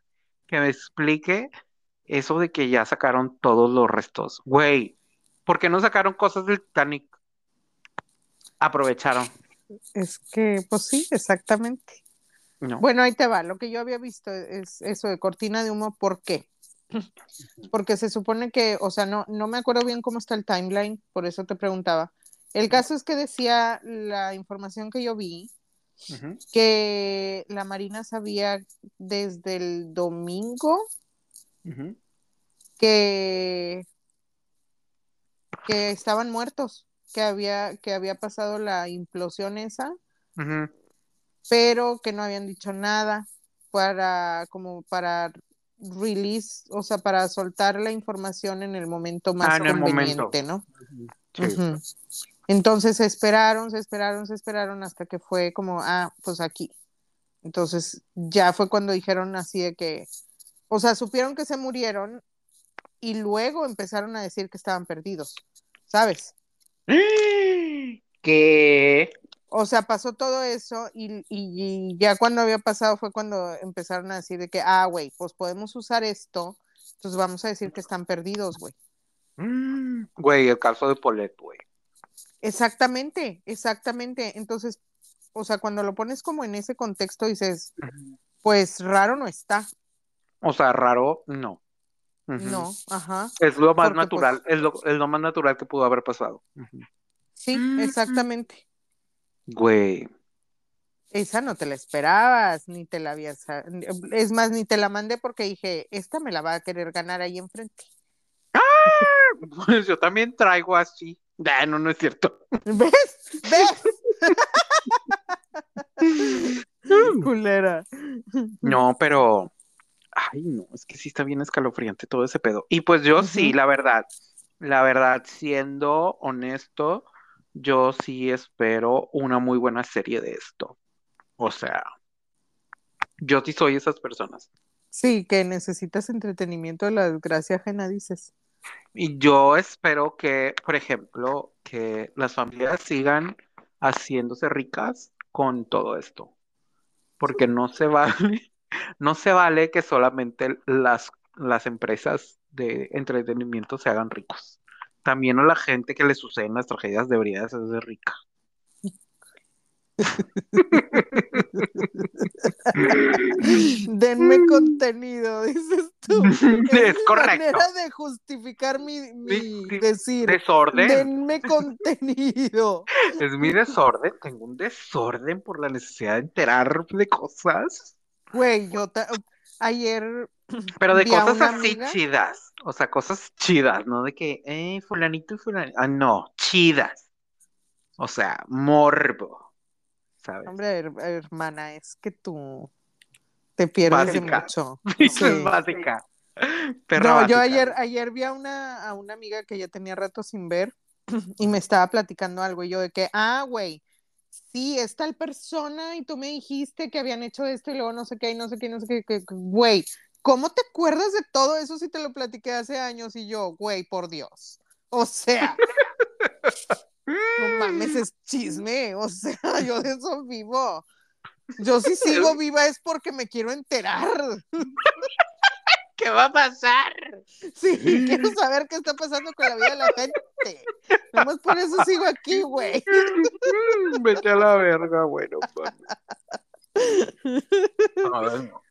que me explique eso de que ya sacaron todos los restos. Güey, ¿por qué no sacaron cosas del Titanic? Aprovecharon. Es que, pues sí, exactamente. No. Bueno, ahí te va. Lo que yo había visto es eso de cortina de humo. ¿Por qué? Porque se supone que, o sea, no, no me acuerdo bien cómo está el timeline, por eso te preguntaba. El caso es que decía la información que yo vi, que la Marina sabía desde el domingo Que, que estaban muertos, que había, que había pasado la implosión esa, pero que no habían dicho nada para como para release, o sea, para soltar la información en el momento más Ah, en el conveniente, momento. ¿no? Sí. Entonces se esperaron, se esperaron, se esperaron hasta que fue como, ah, pues aquí. Entonces ya fue cuando dijeron así de que, o sea, supieron que se murieron y luego empezaron a decir que estaban perdidos, ¿sabes? ¿Qué? O sea, pasó todo eso y, y- y ya cuando había pasado fue cuando empezaron a decir de que, ah, güey, pues podemos usar esto, entonces vamos a decir que están perdidos, güey. Mm, Güey, el caso de Polet, güey. Exactamente, exactamente. Entonces, o sea, cuando lo pones como en ese contexto dices, pues raro no está, O sea, raro, no. ¿no? Ajá. Es lo más Porque, natural, es lo, es lo más natural que pudo haber pasado. Sí, Mm. exactamente. Güey. Esa no te la esperabas, ni te la habías... Es más, ni te la mandé porque dije, esta me la va a querer ganar ahí enfrente. Pues yo también traigo así. Ah, no, no es cierto. ¿Ves? ¿Ves? Culera. No, pero. Ay, no, es que sí está bien escalofriante todo ese pedo. Y pues yo sí, la verdad, la verdad, siendo honesto, yo sí espero una muy buena serie de esto. O sea, yo sí soy esas personas. Sí, que necesitas entretenimiento de la desgracia ajena, dices. Y yo espero que, por ejemplo, que las familias sigan haciéndose ricas con todo esto. Porque no se vale, no se vale que solamente las, las empresas de entretenimiento se hagan ricos. También a la gente que le suceden las tragedias debería de hacerse rica. Denme contenido, dices tú. Es correcto. manera de justificar mi, mi decir. Desorden. Denme contenido. Es mi desorden. Tengo un desorden por la necesidad de enterar de cosas. Güey, yo ayer Pero de cosas así amiga- chidas. O sea, cosas chidas, ¿no? De que, eh, fulanito y fulanito. Ah, no, chidas. O sea, morbo. ¿Sabes? Hombre, her- hermana, es que tú te pierdes Básica. mucho. Eso es Sí. básica. Perra No, yo ayer, ayer vi a una, a una amiga que ya tenía rato sin ver y me estaba platicando algo y yo de que, ah, güey, sí, es tal persona y tú me dijiste que habían hecho esto y luego no sé qué y no sé qué, no sé qué, que- que- güey, ¿cómo te acuerdas de todo eso si te lo platiqué hace años y yo, güey, por Dios? O sea, no mames, es chisme, o sea, yo de eso vivo. Yo si sigo viva es porque me quiero enterar. ¿Qué va a pasar? Sí, quiero saber qué está pasando con la vida de la gente. Nomás por eso sigo aquí, güey. Vete a la verga, bueno. pues. No.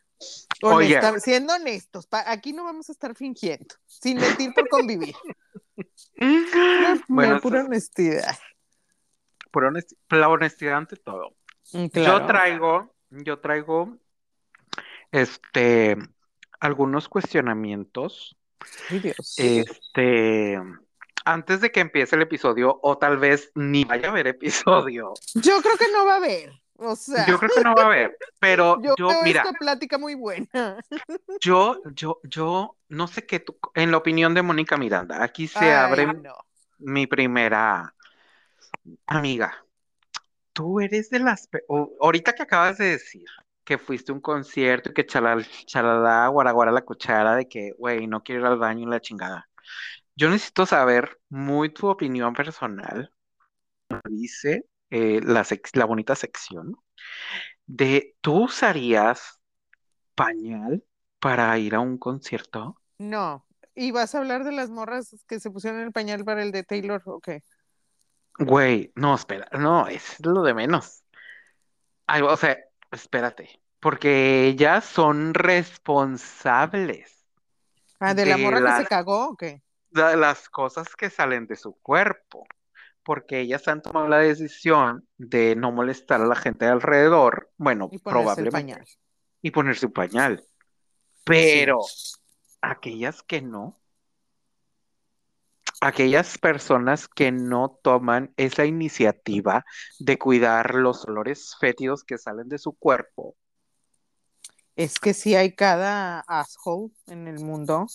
Oye. Honesta- siendo honestos, aquí no vamos a estar fingiendo, sin mentir por convivir. Bueno, No, pura honestidad. pura la honestidad ante todo. Mm, Yo claro. traigo, yo traigo, este, algunos cuestionamientos, Ay, Dios. este, antes de que empiece el episodio, o tal vez ni vaya a haber episodio. Yo creo que no va a haber. O sea, Yo creo que no va a haber, pero yo yo, veo mira, esta plática muy buena. yo, yo, yo, no sé qué, tú- en la opinión de Mónica Miranda, aquí se Ay, abre no. mi primera amiga. Tú eres de las, ahorita que acabas de decir que fuiste a un concierto y que chalal, chalala, guaraguara la cuchara de que, güey, no quiero ir al baño y la chingada. Yo necesito saber muy tu opinión personal, dice eh, la, la bonita sección, de ¿tú usarías pañal para ir a un concierto? No. ¿Y vas a hablar de las morras que se pusieron el pañal para el de Taylor? Ok. Güey, no, espera, no, es lo de menos. O sea, espérate, porque ellas son responsables Ah, de la morra que las, se cagó, ok. de las cosas que salen de su cuerpo, porque ellas han tomado la decisión de no molestar a la gente de alrededor, bueno, Y probablemente, pañal. y poner su pañal, Sí. pero aquellas que no, aquellas personas que no toman esa iniciativa de cuidar los olores fétidos que salen de su cuerpo, Es que sí hay cada asshole en el mundo.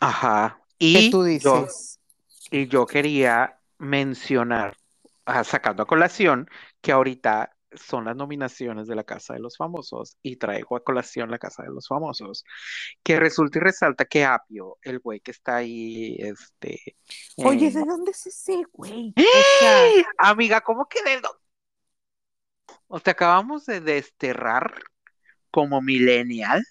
Ajá, y tú yo, dices. y yo quería mencionar, ah, sacando a colación, que ahorita son las nominaciones de la Casa de los Famosos y traigo a colación la Casa de los Famosos, que resulta y resalta que Apio, el güey que está ahí, este, Oye, ¿de dónde es ese güey? O sea, ¡Eh! Amiga, ¿cómo que de dónde? O te acabamos de desterrar como millennial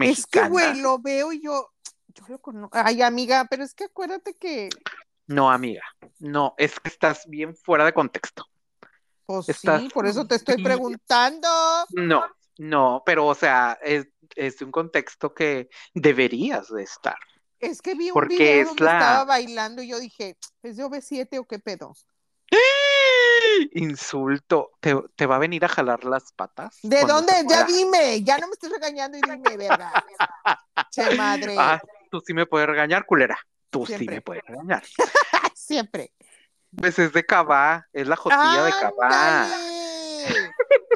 es que, mexicana. güey, lo veo y yo, yo lo conozco. Ay, amiga, pero es que acuérdate que, No, amiga, no, es que estás bien fuera de contexto. Pues Estás sí, por eso te estoy preguntando. No, no, pero o sea, es, es un contexto que deberías de estar. Es que vi un Porque video es donde la- estaba bailando y yo dije, ¿es de OV7 o qué pedo? Insulto, ¿te, te va a venir a jalar las patas? ¿De dónde? Ya dime, ya no me estés regañando y dime, verga. Che madre, Ah, tú sí me puedes regañar, culera. Tú sí me puedes regañar. siempre. Pues es de Cabá, es la jotilla de Cabá.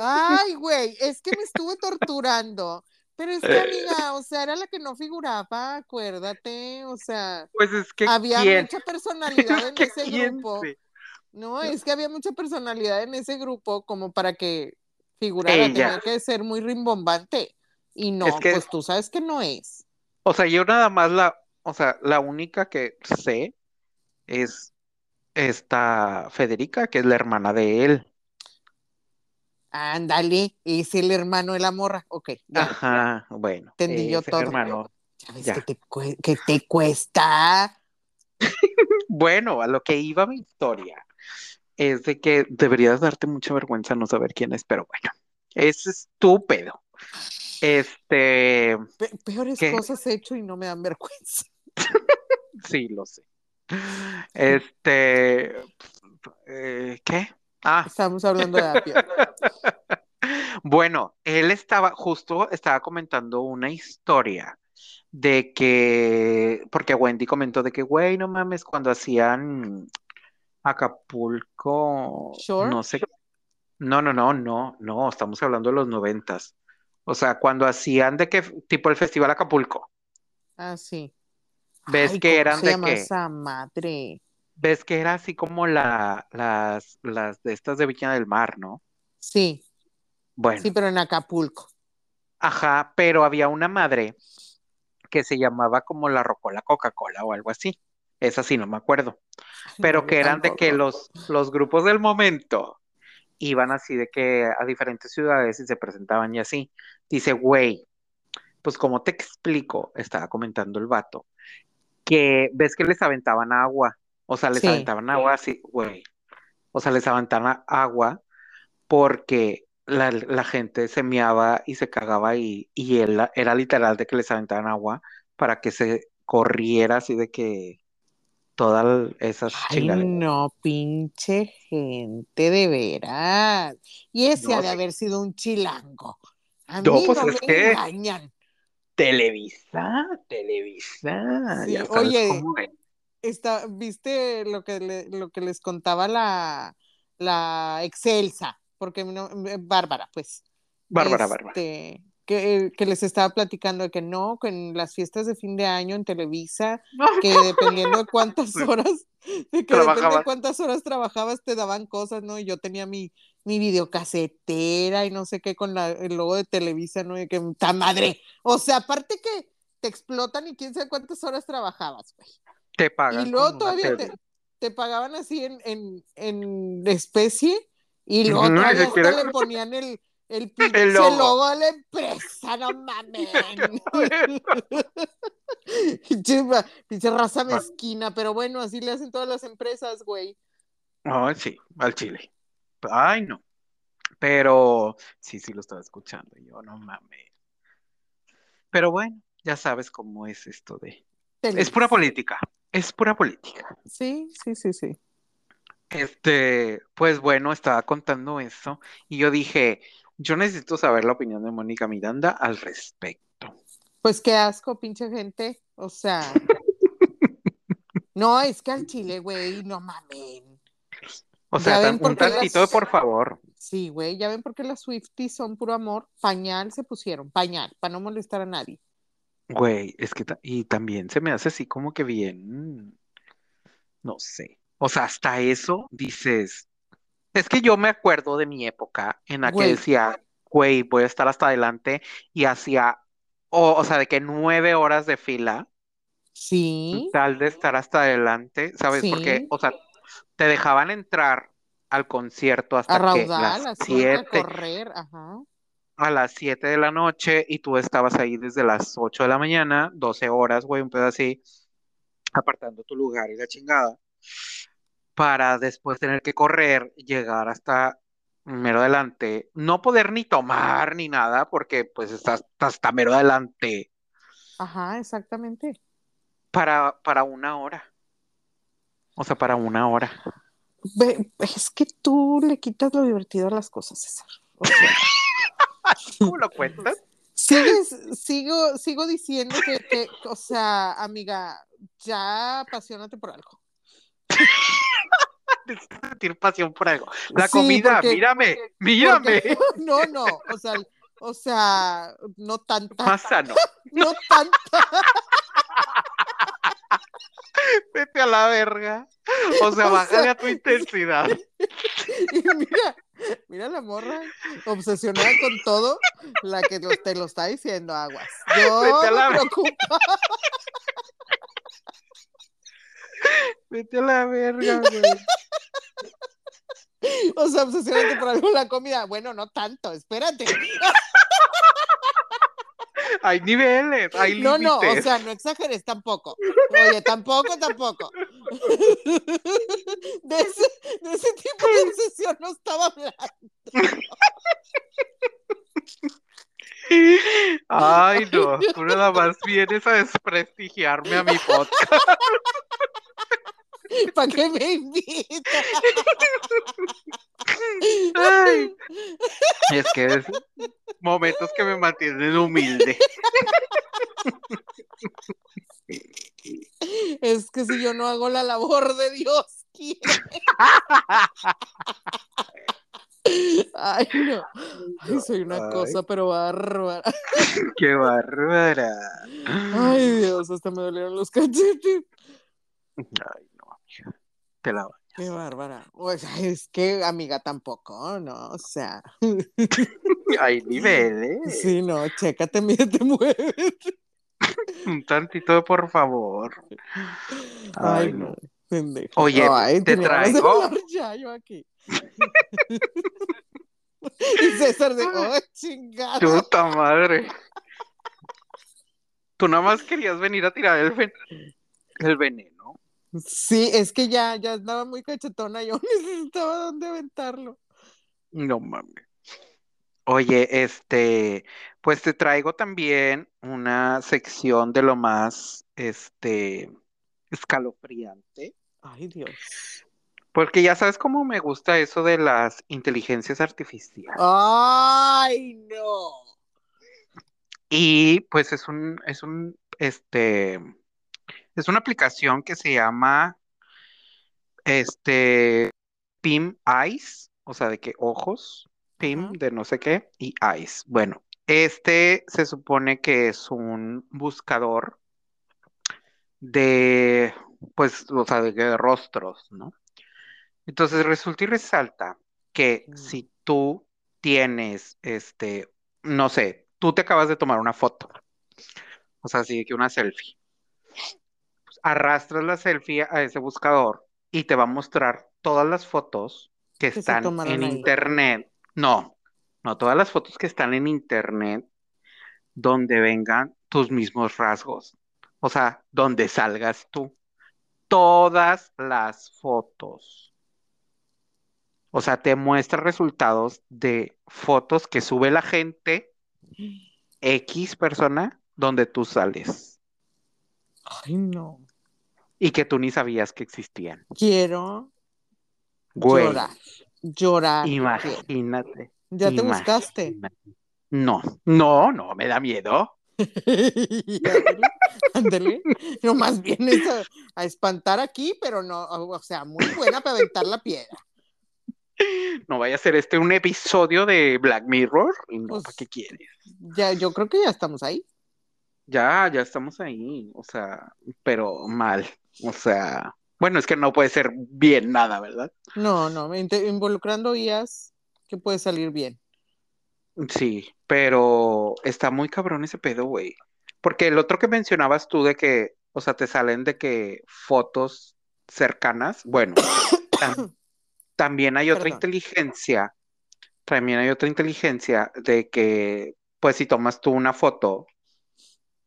Ay, güey, es que me estuve torturando. Pero es que, amiga, o sea, era la que no figuraba, acuérdate. O sea, Pues es que había quién, mucha personalidad en ese quién grupo. No, es que había mucha personalidad en ese grupo como para que figurara, tenía que ser muy rimbombante. Y no, Es que- pues tú sabes que no es. O sea, yo nada más la, o sea, la única que sé es esta Federica, que es la hermana de él. Ándale, es el hermano de la morra. Ok, ya, Ajá, bueno, Entendí yo todo. hermano. ya que te, que te cuesta. Bueno, a lo que iba mi historia es de que deberías darte mucha vergüenza no saber quién es, pero bueno, es estúpido. Este, Pe- peores cosas he hecho y no me dan vergüenza. sí, lo sé. Este, eh, ¿qué? Ah, Estamos hablando de Apio. Bueno, él estaba, justo estaba comentando una historia de que, porque Wendy comentó de que, güey, no mames, cuando hacían Acapulco, no sé, no, no, no, no, no, estamos hablando de los noventas. O sea, cuando hacían de que, tipo el Festival Acapulco, Ah, sí. ¿Ves Ay, que ¿cómo eran se de llama qué? esa madre? ves que era así como la, las, las de estas de Viña del Mar, ¿no? Sí, Bueno. sí, pero en Acapulco. Ajá, pero había una madre que se llamaba como la Rocola Coca-Cola o algo así. Esa sí, no me acuerdo. Pero No, que eran de que los, los grupos del momento iban así de que a diferentes ciudades y se presentaban y así. Dice, güey, pues como te explico, estaba comentando el vato, que ves que les aventaban agua, o sea, les Sí. aventaban agua así, güey, o sea, les aventaban agua porque la, la gente se meaba y se cagaba y, y él, era literal de que les aventaban agua para que se corriera así de que todas esas Ay, no, pinche gente, de veras. Y ese No, ha de haber sido un chilango. A No, mí pues no es me que- engañan. Televisa, Televisa, Sí, ya sabes oye, cómo es. Está, ¿viste lo que, le- lo que les contaba la, la Excelsa? Porque no, eh, Bárbara, pues. Bárbara, Bárbara. este, Que, que les estaba platicando de que no, que en las fiestas de fin de año en Televisa, que dependiendo de cuántas horas, de que depende de cuántas horas trabajabas, te daban cosas, ¿no? Y yo tenía mi, mi videocasetera y no sé qué con la, el logo de Televisa, ¿no? Y que ta madre. O sea, aparte que te explotan y quién sabe cuántas horas trabajabas, güey. Te pagan Y luego todavía te, te pagaban así en, en, en especie y luego ni todavía hasta le ponían el, el pinche El logo. logo. de la empresa, no mames. Pinche raza mezquina, pero bueno, así le hacen todas las empresas, güey. Ay, sí, al chile. Ay, no. Pero sí, sí lo estaba escuchando. Yo no mames. Pero bueno, ya sabes cómo es esto de. Es pura política. Es pura política. Sí, sí, sí, sí. Este, pues bueno, estaba contando eso y yo dije, yo necesito saber la opinión de Mónica Miranda al respecto. Pues qué asco, pinche gente. O sea. No, es que al chile, güey, no mamen. O sea, tan- un las- tantito de por favor. Sí, güey, ya ven por qué las Swifties son puro amor. Pañal se pusieron, pañal, para no molestar a nadie. Güey, es que y también se me hace así como que bien, no sé. O sea, hasta eso dices, es que yo me acuerdo de mi época en la que decía, güey, voy a estar hasta adelante y hacía, o, o sea, de que nueve horas de fila, Sí, tal de estar hasta adelante, ¿sabes? Porque, Sí. o sea, te dejaban entrar al concierto a hasta que las a siete, correr, ajá. a las 7 de la noche y tú estabas ahí desde las 8 de la mañana, 12 horas, güey, un pedo así, apartando tu lugar y la chingada, para después tener que correr, llegar hasta mero adelante, no poder ni tomar ni nada, porque pues estás hasta mero adelante Ajá, exactamente. para, para una hora. O sea, para una hora. Es que tú le quitas lo divertido a las cosas, César. O sea, ¿Cómo lo cuentas? sigues, sigo, sigo diciendo que, que, o sea, amiga, ya apasionate por algo. Sentir pasión por algo. La Sí, comida, porque- mírame, mírame. porque- no, no, o sea, o sea, no tanta, Más sano. no tanta. Vete a la verga. O sea, O bájale sea, a tu intensidad. Y mira, mira la morra obsesionada con todo, la que te lo está diciendo, aguas. Yo Vete a la me preocupa. Vete a la verga, güey. O sea, obsesionada por algo la comida. Bueno, no tanto, espérate. Hay niveles, hay No, no, o sea, no exageres tampoco. Oye, tampoco, tampoco. De ese, de ese tipo de obsesión no estaba hablando. Ay, no, tú nada más vienes a desprestigiarme a mi podcast. ¿Para qué me invita? Ay, es que es momentos que me mantienen humilde. Es que si yo no hago la labor de Dios, ¿quién? Ay, no. Ay, soy una Ay. cosa, pero bárbara. Qué bárbara. Ay, Dios, hasta me dolieron los cachetes. Ay, no. Te la Qué bárbara. O sea, es que, amiga, tampoco, ¿no? O sea, Hay niveles. sí, no, chécate, mídete, muévete. Un tantito, por favor. Ay, Ay, no. Pendejo. Oye, Ay, te traigo- ya yo aquí. y César de, oh, chingada. Puta madre. Tú nada más querías venir a tirar el, ven- el veneno. Sí, es que ya, ya andaba muy cachetona, yo necesitaba dónde aventarlo. No mames. Oye, este, pues te traigo también una sección de lo más, este, escalofriante, Ay, Dios. porque ya sabes cómo me gusta eso de las inteligencias artificiales. Ay, no. Y pues es un, es un, este, es una aplicación que se llama, este, PIM Eyes, o sea, de que ojos, PIM de no sé qué, y Eyes. Bueno, este se supone que es un buscador de, pues, o sea, de, de rostros, ¿no? Entonces resulta y resalta que Mm. si tú tienes, este, no sé, tú te acabas de tomar una foto, o sea, así que una selfie, arrastras la selfie a ese buscador y te va a mostrar todas las fotos que están en ahí. internet. No, no, todas las fotos que están en internet donde vengan tus mismos rasgos, o sea, donde salgas tú. Todas las fotos. O sea, te muestra resultados de fotos que sube la gente, X persona, donde tú sales Ay, no. Y que tú ni sabías que existían. Quiero Güey, llorar. Llorar. imagínate. ¿Ya te buscaste? imagínate. No, no, no, me da miedo. Ándale. No, más bien es a, a espantar aquí, pero no, o sea, muy buena para aventar la piedra. No vaya a ser este un episodio de Black Mirror. Y no, Pues- ¿para qué quieres? Ya, yo creo que ya estamos ahí. Ya, ya estamos ahí, o sea, pero mal. O sea, bueno, es que no puede ser bien nada, ¿verdad? No, no, involucrando IAs que puede salir bien. Sí, pero está muy cabrón ese pedo, güey. Porque el otro que mencionabas tú de que, o sea, te salen de que fotos cercanas, bueno, tam- también hay otra Perdón. inteligencia, también hay otra inteligencia de que, pues si tomas tú una foto,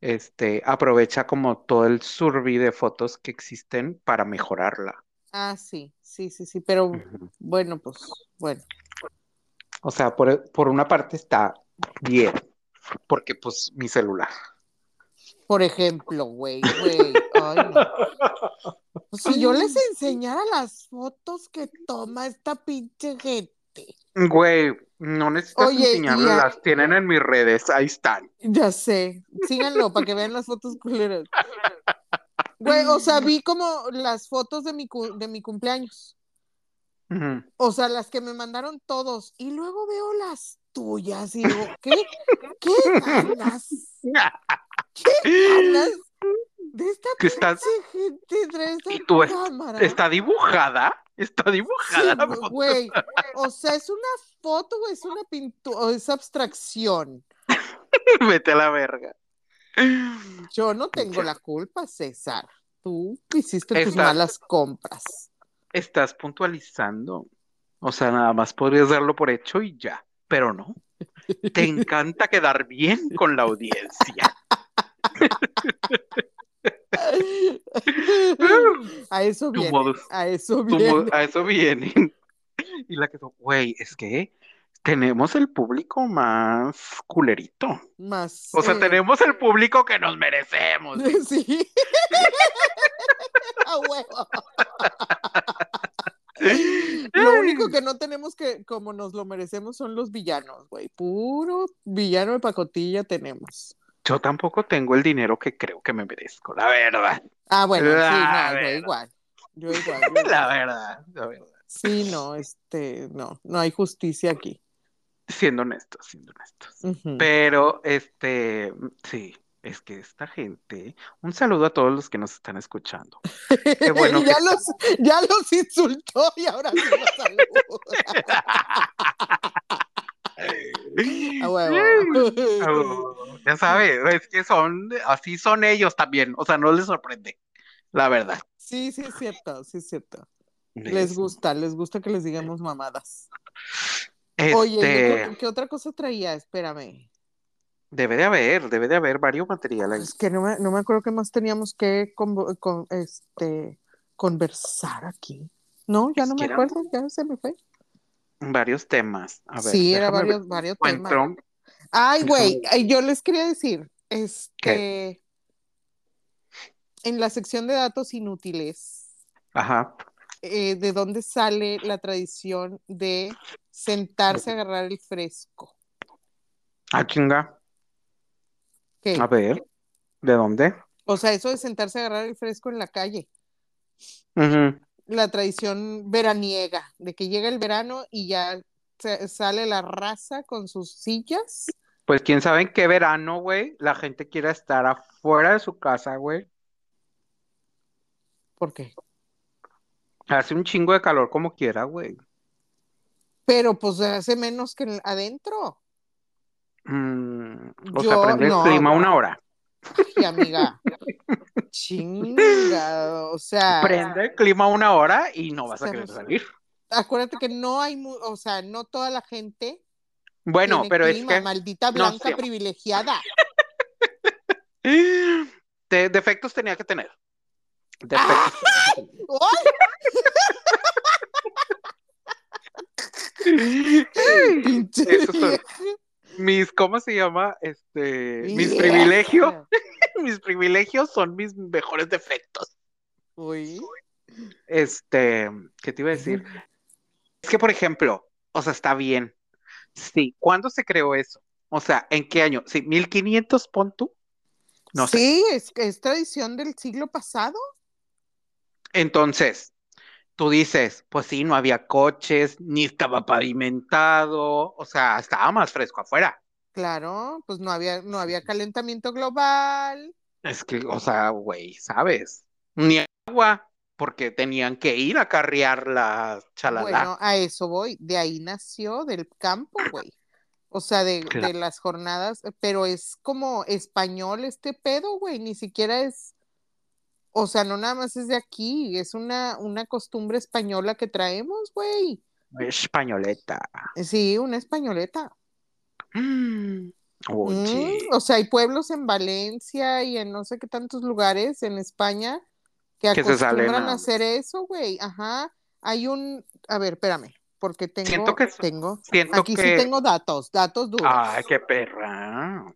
este, aprovecha como todo el survey de fotos que existen para mejorarla. Ah, sí, sí, sí, sí, pero bueno, pues, bueno. O sea, por, por una parte está bien, porque pues mi celular. Por ejemplo, güey, güey. No. Pues si yo les enseñara las fotos que toma esta pinche gente. Güey, no necesitas Oye, las tienen en mis redes, ahí están. Ya sé. Síganlo para que vean las fotos culeras. Güey, o sea, vi como las fotos de mi, cu- de mi cumpleaños. O sea, las que me mandaron todos. Y luego veo las tuyas y digo, ¿qué? ¿Qué ganas? ¿Qué ganas de esta Que estás- pinche gente trae esta Y tú es- cámara? Está dibujada, está Sí, dibujada la foto. güey. O sea, es una foto, güey, es una pintura, es abstracción. Vete a la verga. Yo no tengo la culpa, César. Tú hiciste tus malas compras. Estás puntualizando. O sea, nada más podrías darlo por hecho y ya, pero no. Te encanta quedar bien con la audiencia. A eso viene. modus- A eso viene. a eso vienen. Y la que, güey, es que tenemos el público más culerito. Más. O sea, eh, tenemos el público que nos merecemos. Sí. A huevo. Lo único que no tenemos que, como nos lo merecemos, son los villanos, güey. Puro villano de pacotilla tenemos. Yo tampoco tengo el dinero que creo que me merezco, la verdad. Ah, bueno, sí, no, yo igual. Yo igual. yo igual. La verdad, la verdad. Sí, no, este, no, no hay justicia aquí. Siendo honestos, siendo honestos. Pero, este, sí, es que esta gente, un saludo a todos los que nos están escuchando. Qué bueno ya, que- los, ya los insultó y ahora sí los saluda. A huevo. Ya sabes, es que son, así son ellos también, o sea, no les sorprende, la verdad. Sí, sí es cierto, sí es cierto. Les gusta, les gusta que les digamos mamadas. Oye, Este, ¿qué, qué otra cosa traía? Espérame. debe de haber, debe de haber varios materiales. Es que no me, no me acuerdo qué más teníamos que con, este, conversar aquí. No, ya no me acuerdo, ya se me fue. Varios temas. A ver, sí, era varios, varios temas. Ay, güey, yo les quería decir, este, en la sección de datos inútiles, Ajá. eh, ¿de dónde sale la tradición de sentarse a agarrar el fresco? Ah, chinga. ¿Qué? A ver, ¿de dónde? O sea, eso de sentarse a agarrar el fresco en la calle. Ujú. La tradición veraniega, de que llega el verano y ya se- sale la raza con sus sillas. Pues quién sabe en qué verano, güey, la gente quiere estar afuera de su casa, güey. ¿Por qué? Hace un chingo de calor como quiera, güey. Pero pues hace menos que en- adentro. Mm, o Yo sea, prende el no. clima una hora. Ay, amiga. Chinga, o sea, Prende el clima una hora y no vas a querer salir. acuérdate que no hay, o sea, no toda la gente Bueno, tiene pero es que maldita blanca privilegiada. de- defectos tenía que tener. Defectos. mis, ¿cómo se llama? Este, mis privilegios, mis privilegios son mis mejores defectos. Uy. Este, ¿qué te iba a decir? Es que, por ejemplo, o sea, está bien. Sí, ¿cuándo se creó eso? O sea, ¿en qué año? Sí, 1500, pon tú. No sé. sí, es, es tradición del siglo pasado. Entonces, tú dices, pues sí, no había coches, ni estaba pavimentado, o sea, estaba más fresco afuera. Claro, pues no había, no había calentamiento global. Es que, o sea, güey, ¿sabes? Ni agua, porque tenían que ir a carrear la chalala. Bueno, a eso voy. De ahí nació del campo, güey. O sea, de, Claro. de las jornadas, pero es como español este pedo, güey. Ni siquiera es, o sea, no nada más es de aquí, es una, una costumbre española que traemos, güey. Españoleta. Sí, una españoleta. Mm. Mm, o sea, hay pueblos en Valencia y en no sé qué tantos lugares en España que Que acostumbran a- a hacer eso, güey. Ajá. Hay un, a ver, espérame, porque tengo, Siento que- tengo, Siento aquí sí tengo datos, datos duros. Ay, qué perra.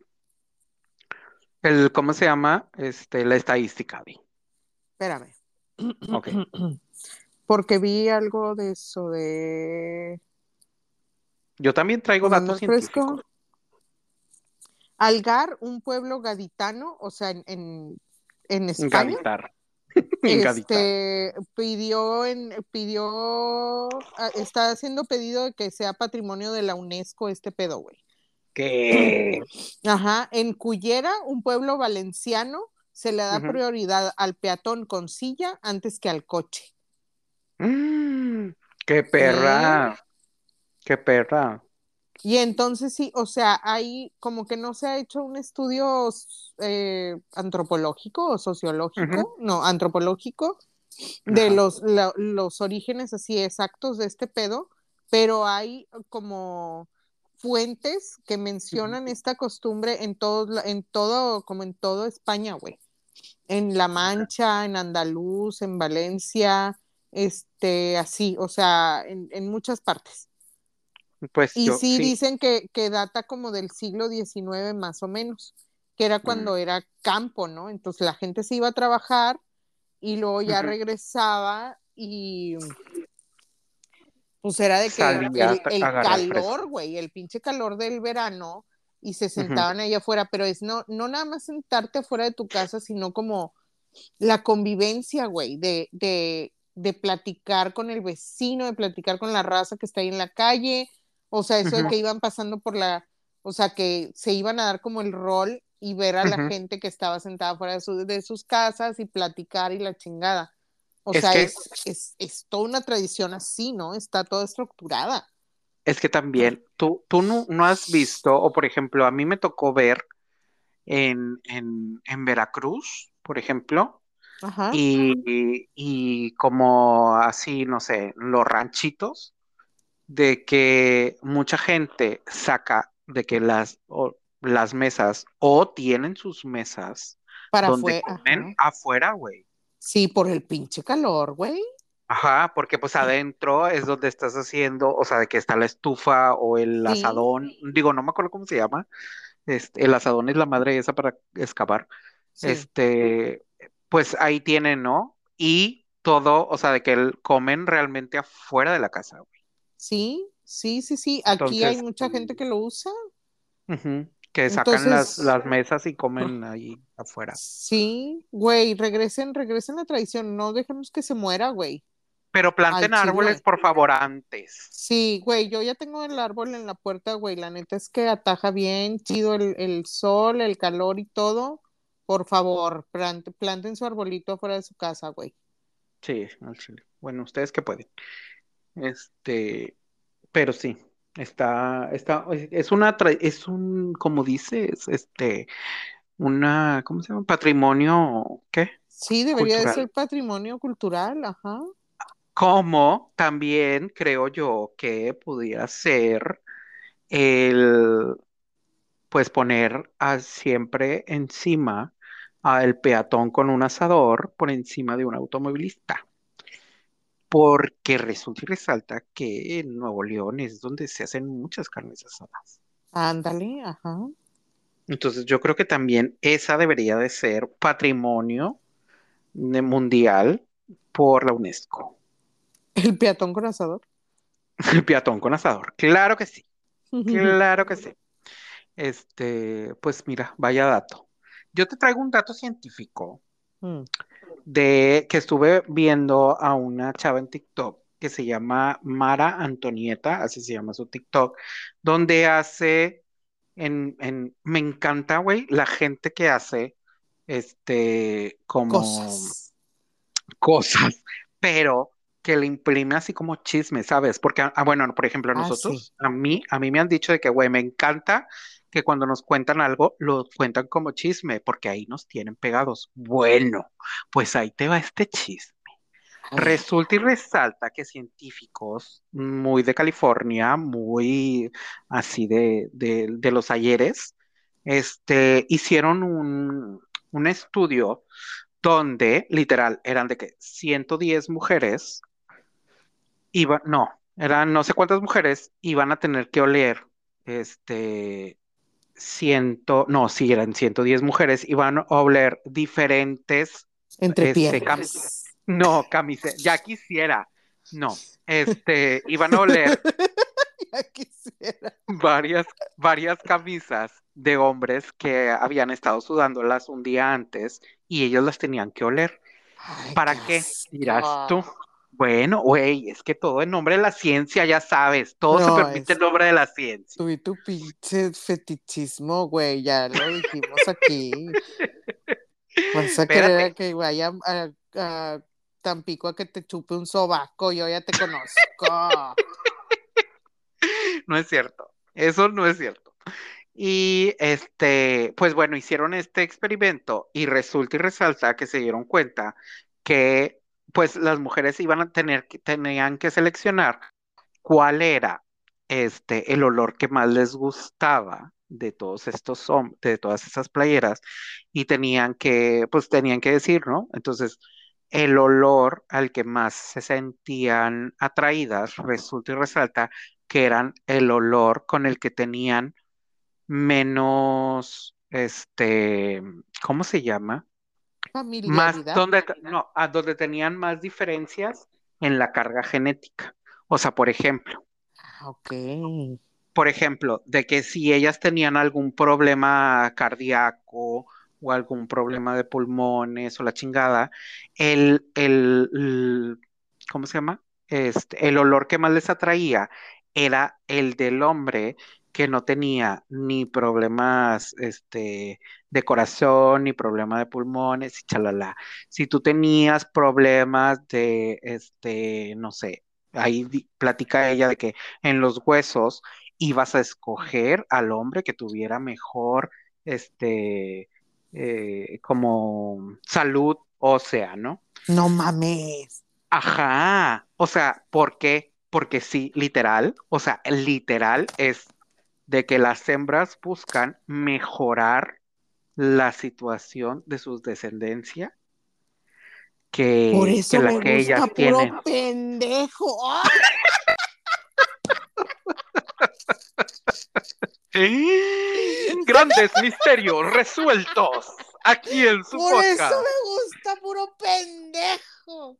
El, ¿cómo se llama? Este, la estadística, vi. Espérame. Ok. Porque vi algo de eso de Yo también traigo datos científicos. Algar, un pueblo gaditano, o sea, en, en, en España. Gaditar. Gaditar. Este pidió en pidió ah, está haciendo pedido de que sea patrimonio de la UNESCO este pedo, güey. ¿Qué? Ajá, en Cullera, un pueblo valenciano, se le da prioridad al peatón con silla antes que al coche. Mm, qué perra. Qué perra. Y entonces sí, o sea, hay como que no se ha hecho un estudio eh, antropológico o sociológico, no, antropológico, de los, la- los orígenes así exactos de este pedo, pero hay como fuentes que mencionan esta costumbre en todo, en todo, como en todo España, güey. En La Mancha, en Andaluz, en Valencia, este, así, o sea, en, en muchas partes. Pues Y yo sí, sí. dicen que, que data como del siglo XIX más o menos, que era cuando era campo, ¿no? Entonces la gente se iba a trabajar y luego ya regresaba y pues era de que Salía el, el calor, güey, el pinche calor del verano y se sentaban ahí afuera, pero es no, no nada más sentarte afuera de tu casa, sino como la convivencia, güey, de, de, de platicar con el vecino, de platicar con la raza que está ahí en la calle, o sea, eso de Ujú. que iban pasando por la, o sea, que se iban a dar como el rol y ver a la gente que estaba sentada fuera de, su- de sus casas y platicar y la chingada. O Es sea, es, es, es toda una tradición así, ¿no? Está toda estructurada. Es que también, tú, tú no, no has visto, o por ejemplo, a mí me tocó ver en, en, en Veracruz, por ejemplo, Ajá. y, y como así, no sé, los ranchitos, de que mucha gente saca de que las, o- las mesas o tienen sus mesas Para donde afuera. comen afuera, güey. Sí, por el pinche calor, güey. Ajá, porque pues adentro es donde estás haciendo, o sea, de que está la estufa o el Sí. asadón, digo, no me acuerdo cómo se llama, este, el asadón es la madre esa para excavar, Sí. este, pues ahí tienen, ¿no? Y todo, o sea, de que el- comen realmente afuera de la casa, güey. Sí, sí, sí, sí. Aquí hay mucha gente que lo usa. Que sacan las, las mesas y comen ahí afuera. Sí, güey, regresen, regresen la tradición. No dejemos que se muera, güey. Pero planten árboles, por favor, antes. Sí, güey, yo ya tengo el árbol en la puerta, güey. La neta es que ataja bien chido el, el sol, el calor y todo. Por favor, plant- planten su arbolito afuera de su casa, güey. Sí. Bueno, ustedes que pueden. Este, pero sí, está, está, es una, es un, como dices, este, una, ¿cómo se llama? Patrimonio, ¿qué? Sí, debería de ser patrimonio cultural, ajá. Como también creo yo que pudiera ser el, pues poner a siempre encima al peatón con un asador por encima de un automovilista. Porque resulta y resalta que en Nuevo León es donde se hacen muchas carnes asadas. Ándale, ajá. Entonces yo creo que también esa debería de ser patrimonio mundial por la UNESCO. El peatón con asador. El peatón con asador. Claro que sí. Claro que sí. Este, pues mira, vaya dato. Yo te traigo un dato científico Mm. de que estuve viendo a una chava en TikTok que se llama Mara Antonieta, así se llama su TikTok, donde hace en, en me encanta, güey, la gente que hace este como Cosas. cosas, pero que le imprime así como chisme, ¿sabes? Porque, ah, bueno, por ejemplo, Ah, nosotros, a mí, a mí me han dicho de que, güey, me encanta que cuando nos cuentan algo, lo cuentan como chisme, porque ahí nos tienen pegados. Bueno, pues ahí te va este chisme. Resulta y resalta que científicos muy de California, muy así de, de, de los ayeres, este, hicieron un, un estudio donde literal eran de que 110 mujeres iban, no, eran no sé cuántas mujeres iban a tener que oler, este, ciento, no, sí, eran 110 mujeres, iban a oler diferentes, Entre este, piernas. no, camiseta, ya quisiera, no, este, iban a oler Ya quisiera. varias, varias camisas de hombres que habían estado sudándolas un día antes y ellos las tenían que oler. Ay, ¿Para qué? Dirás tú. Bueno, güey, es que todo en nombre de la ciencia, ya sabes, todo se permite en nombre de la ciencia. Tú y tu pinche fetichismo, güey, ya lo dijimos aquí. Vas a querer Espérate. que vaya a, a Tampico a que te chupe un sobaco, yo ya te conozco. No es cierto, eso no es cierto. Y este, pues bueno, hicieron este experimento y resulta y resalta que se dieron cuenta que pues las mujeres iban a tener que, tenían que seleccionar cuál era este, el olor que más les gustaba de todos estos de todas esas playeras, y tenían que, pues tenían que decir, ¿no? Entonces, el olor al que más se sentían atraídas, resulta y resalta que eran el olor con el que tenían menos, este, ¿cómo se llama? Más, donde, no, a donde tenían más diferencias en la carga genética. O sea, por ejemplo, Ah, Ok. por ejemplo, de que si ellas tenían algún problema cardíaco o algún problema de pulmones o la chingada, el, el, el- ¿cómo se llama? Este, el olor que más les atraía era el del hombre que no tenía ni problemas, este, de corazón, ni problema de pulmones, y chalala. Si tú tenías problemas de, este, no sé, ahí platica ella de que en los huesos ibas a escoger al hombre que tuviera mejor, este, eh, como salud ósea, ¿no? No mames. Ajá. O sea, ¿por qué? Porque sí, literal. O sea, literal es de que las hembras buscan mejorar la situación de su descendencia que, Por eso que la me que ellas gusta tienen. puro pendejo. Grandes misterios resueltos aquí en su Por eso me gusta puro pendejo.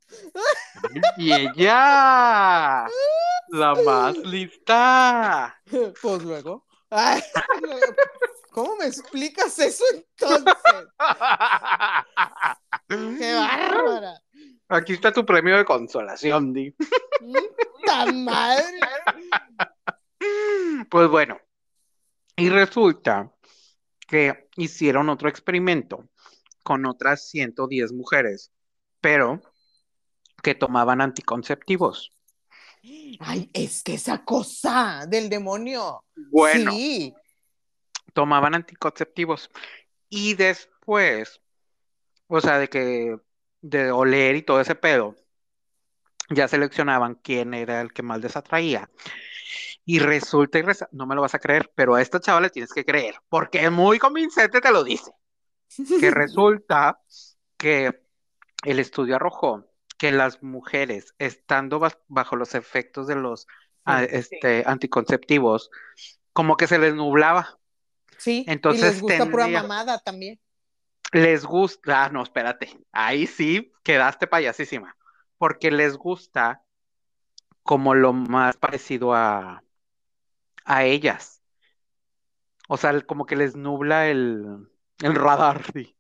Y ella, la más lista. Pues luego. Ay, ¿Cómo me explicas eso entonces? ¡Qué bárbara! Aquí está tu premio de consolación, Di. ¡Ta madre! Pues bueno, y resulta que hicieron otro experimento con otras 110 mujeres, pero que tomaban anticonceptivos. Ay, es que esa cosa del demonio. Bueno, Sí. tomaban anticonceptivos y después, o sea, de que de oler y todo ese pedo, ya seleccionaban quién era el que más les atraía. Y resulta y no me lo vas a creer, pero a esta chava le tienes que creer, porque es muy convincente, te lo dice. Que resulta que el estudio arrojó que las mujeres, estando bajo los efectos de los ah, este, anticonceptivos, como que se les nublaba. Sí, Entonces y les gusta pura tendría- mamada también. Les gusta, ah, no, espérate, ahí sí quedaste payasísima, porque les gusta como lo más parecido a, a ellas. O sea, como que les nubla el, el radar, sí.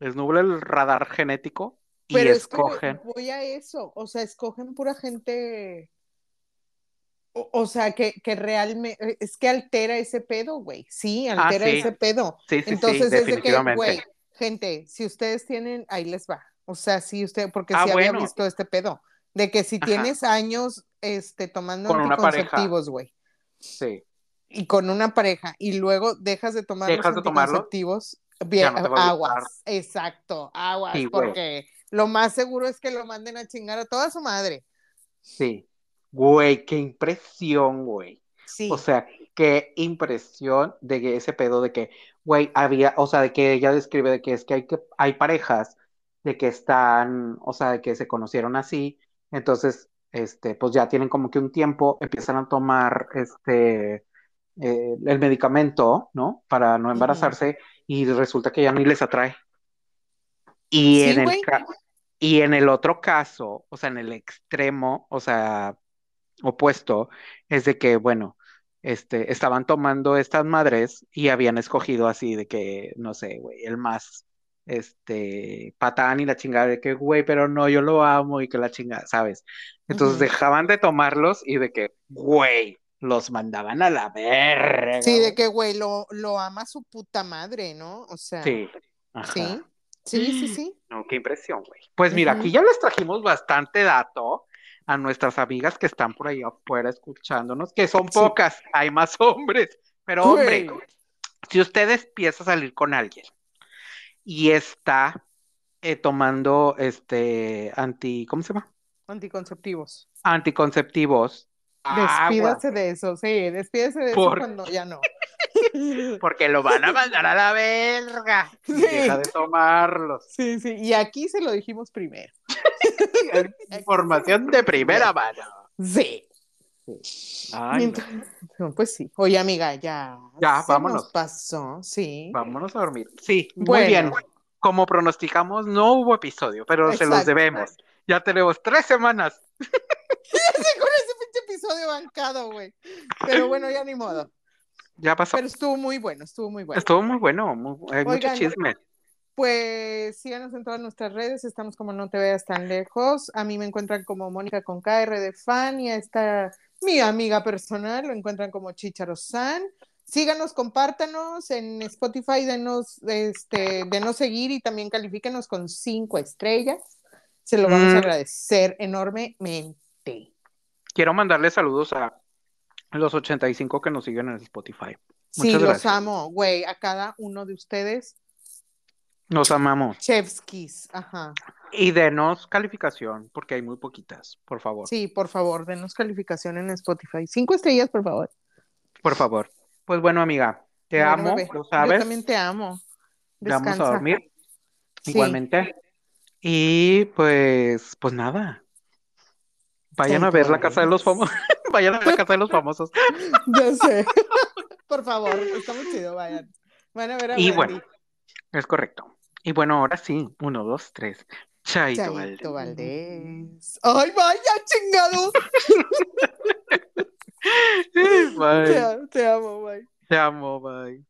Les nubla el radar genético y Pero es que escogen. voy a eso, o sea, escogen pura gente, o, o sea, que, que realmente, es que altera ese pedo, güey, sí, Ah, altera sí. ese pedo. Sí, sí, sí, Entonces es de que, güey, gente, si ustedes tienen, ahí les va, o sea, si usted, porque Ah, sí había bueno. visto este pedo, de que si Ajá. tienes años, este, tomando Con anticonceptivos, güey, Sí. y con una pareja, y luego dejas de tomar Dejas los de anticonceptivos, bien, no aguas, exacto, aguas, Sí, güey. porque lo más seguro es que lo manden a chingar a toda su madre. Sí. Güey, qué impresión, güey. Sí, O sea, qué impresión de que ese pedo de que, güey, había, o sea, de que ella describe de que es que hay que, hay parejas de que están, o sea, de que se conocieron así, entonces, este, pues ya tienen como que un tiempo, empiezan a tomar, este, eh, el medicamento, ¿no? Para no embarazarse, y resulta que ya ni les atrae. Y Sí, en el y en el otro caso, o sea, en el extremo, o sea, opuesto, es de que, bueno, este, estaban tomando estas madres y habían escogido así de que, no sé, güey, el más, este, patán y la chingada de que, güey, pero no, yo lo amo y que la chingada, ¿sabes? Entonces dejaban de tomarlos y de que, güey, los mandaban a la verga. Sí, de que, güey, lo, lo ama su puta madre, ¿no? O sea, Sí, ajá. sí, sí, sí, sí. No, qué impresión, güey. Pues mira, aquí ya les trajimos bastante dato a nuestras amigas que están por ahí afuera escuchándonos, que son Sí. pocas, hay más hombres, pero hombre, Güey. si usted empieza a salir con alguien y está eh, tomando este anti, ¿cómo se llama? Anticonceptivos. Anticonceptivos, aguas, Despídase de eso, sí, despídase de eso cuando ya no. porque lo van a mandar a la verga. Sí. Deja de tomarlos. Sí, sí, y aquí se lo dijimos primero. Información de primera mano. Sí. Ay. Mientras- no, Pues sí. Oye, amiga, ya. Ya, se vámonos. nos pasó, sí. Vámonos a dormir. Sí, muy bien. Como pronosticamos, no hubo episodio, pero se los debemos. Ya tenemos tres semanas. Sí, con ese pinche episodio bancado, güey. Pero bueno, ya ni modo. Ya pasó. Pero estuvo muy bueno, estuvo muy bueno. Estuvo muy bueno, muy- hay mucho Oigan. chisme. Pues síganos en todas nuestras redes, estamos como no te veas tan lejos. A mí me encuentran como Mónica con KR de fan y a esta mi amiga personal lo encuentran como Chicharo San. Síganos, compártanos en Spotify, denos, este, denos seguir y también califíquenos con cinco estrellas. Se lo vamos Mm. a agradecer enormemente. Quiero mandarle saludos a los 85 que nos siguen en Spotify. Sí, Muchas los gracias. amo, güey, a cada uno de ustedes. Los amamos. Chevskis, ajá. Y denos calificación, porque hay muy poquitas, por favor. Sí, por favor, denos calificación en Spotify. Cinco estrellas, por favor. Por favor. Pues bueno, amiga, te Bueno, amo, bebé, lo Yo sabes. también te amo. Ya Vamos a Descansa. dormir. Sí. Igualmente. Y pues, pues nada. Vayan a ver la casa de los famosos. Vayan a ver la casa de los famosos. Ya sé. por favor, está muy chido, vayan. Van a ver a Y Wendy. bueno, es correcto. Y bueno, ahora sí. Uno, dos, tres. Chaito, Chaito Valdés. Valdés. ¡Ay, vaya, chingado! Bye. Te, te amo, bye. Te amo, bye.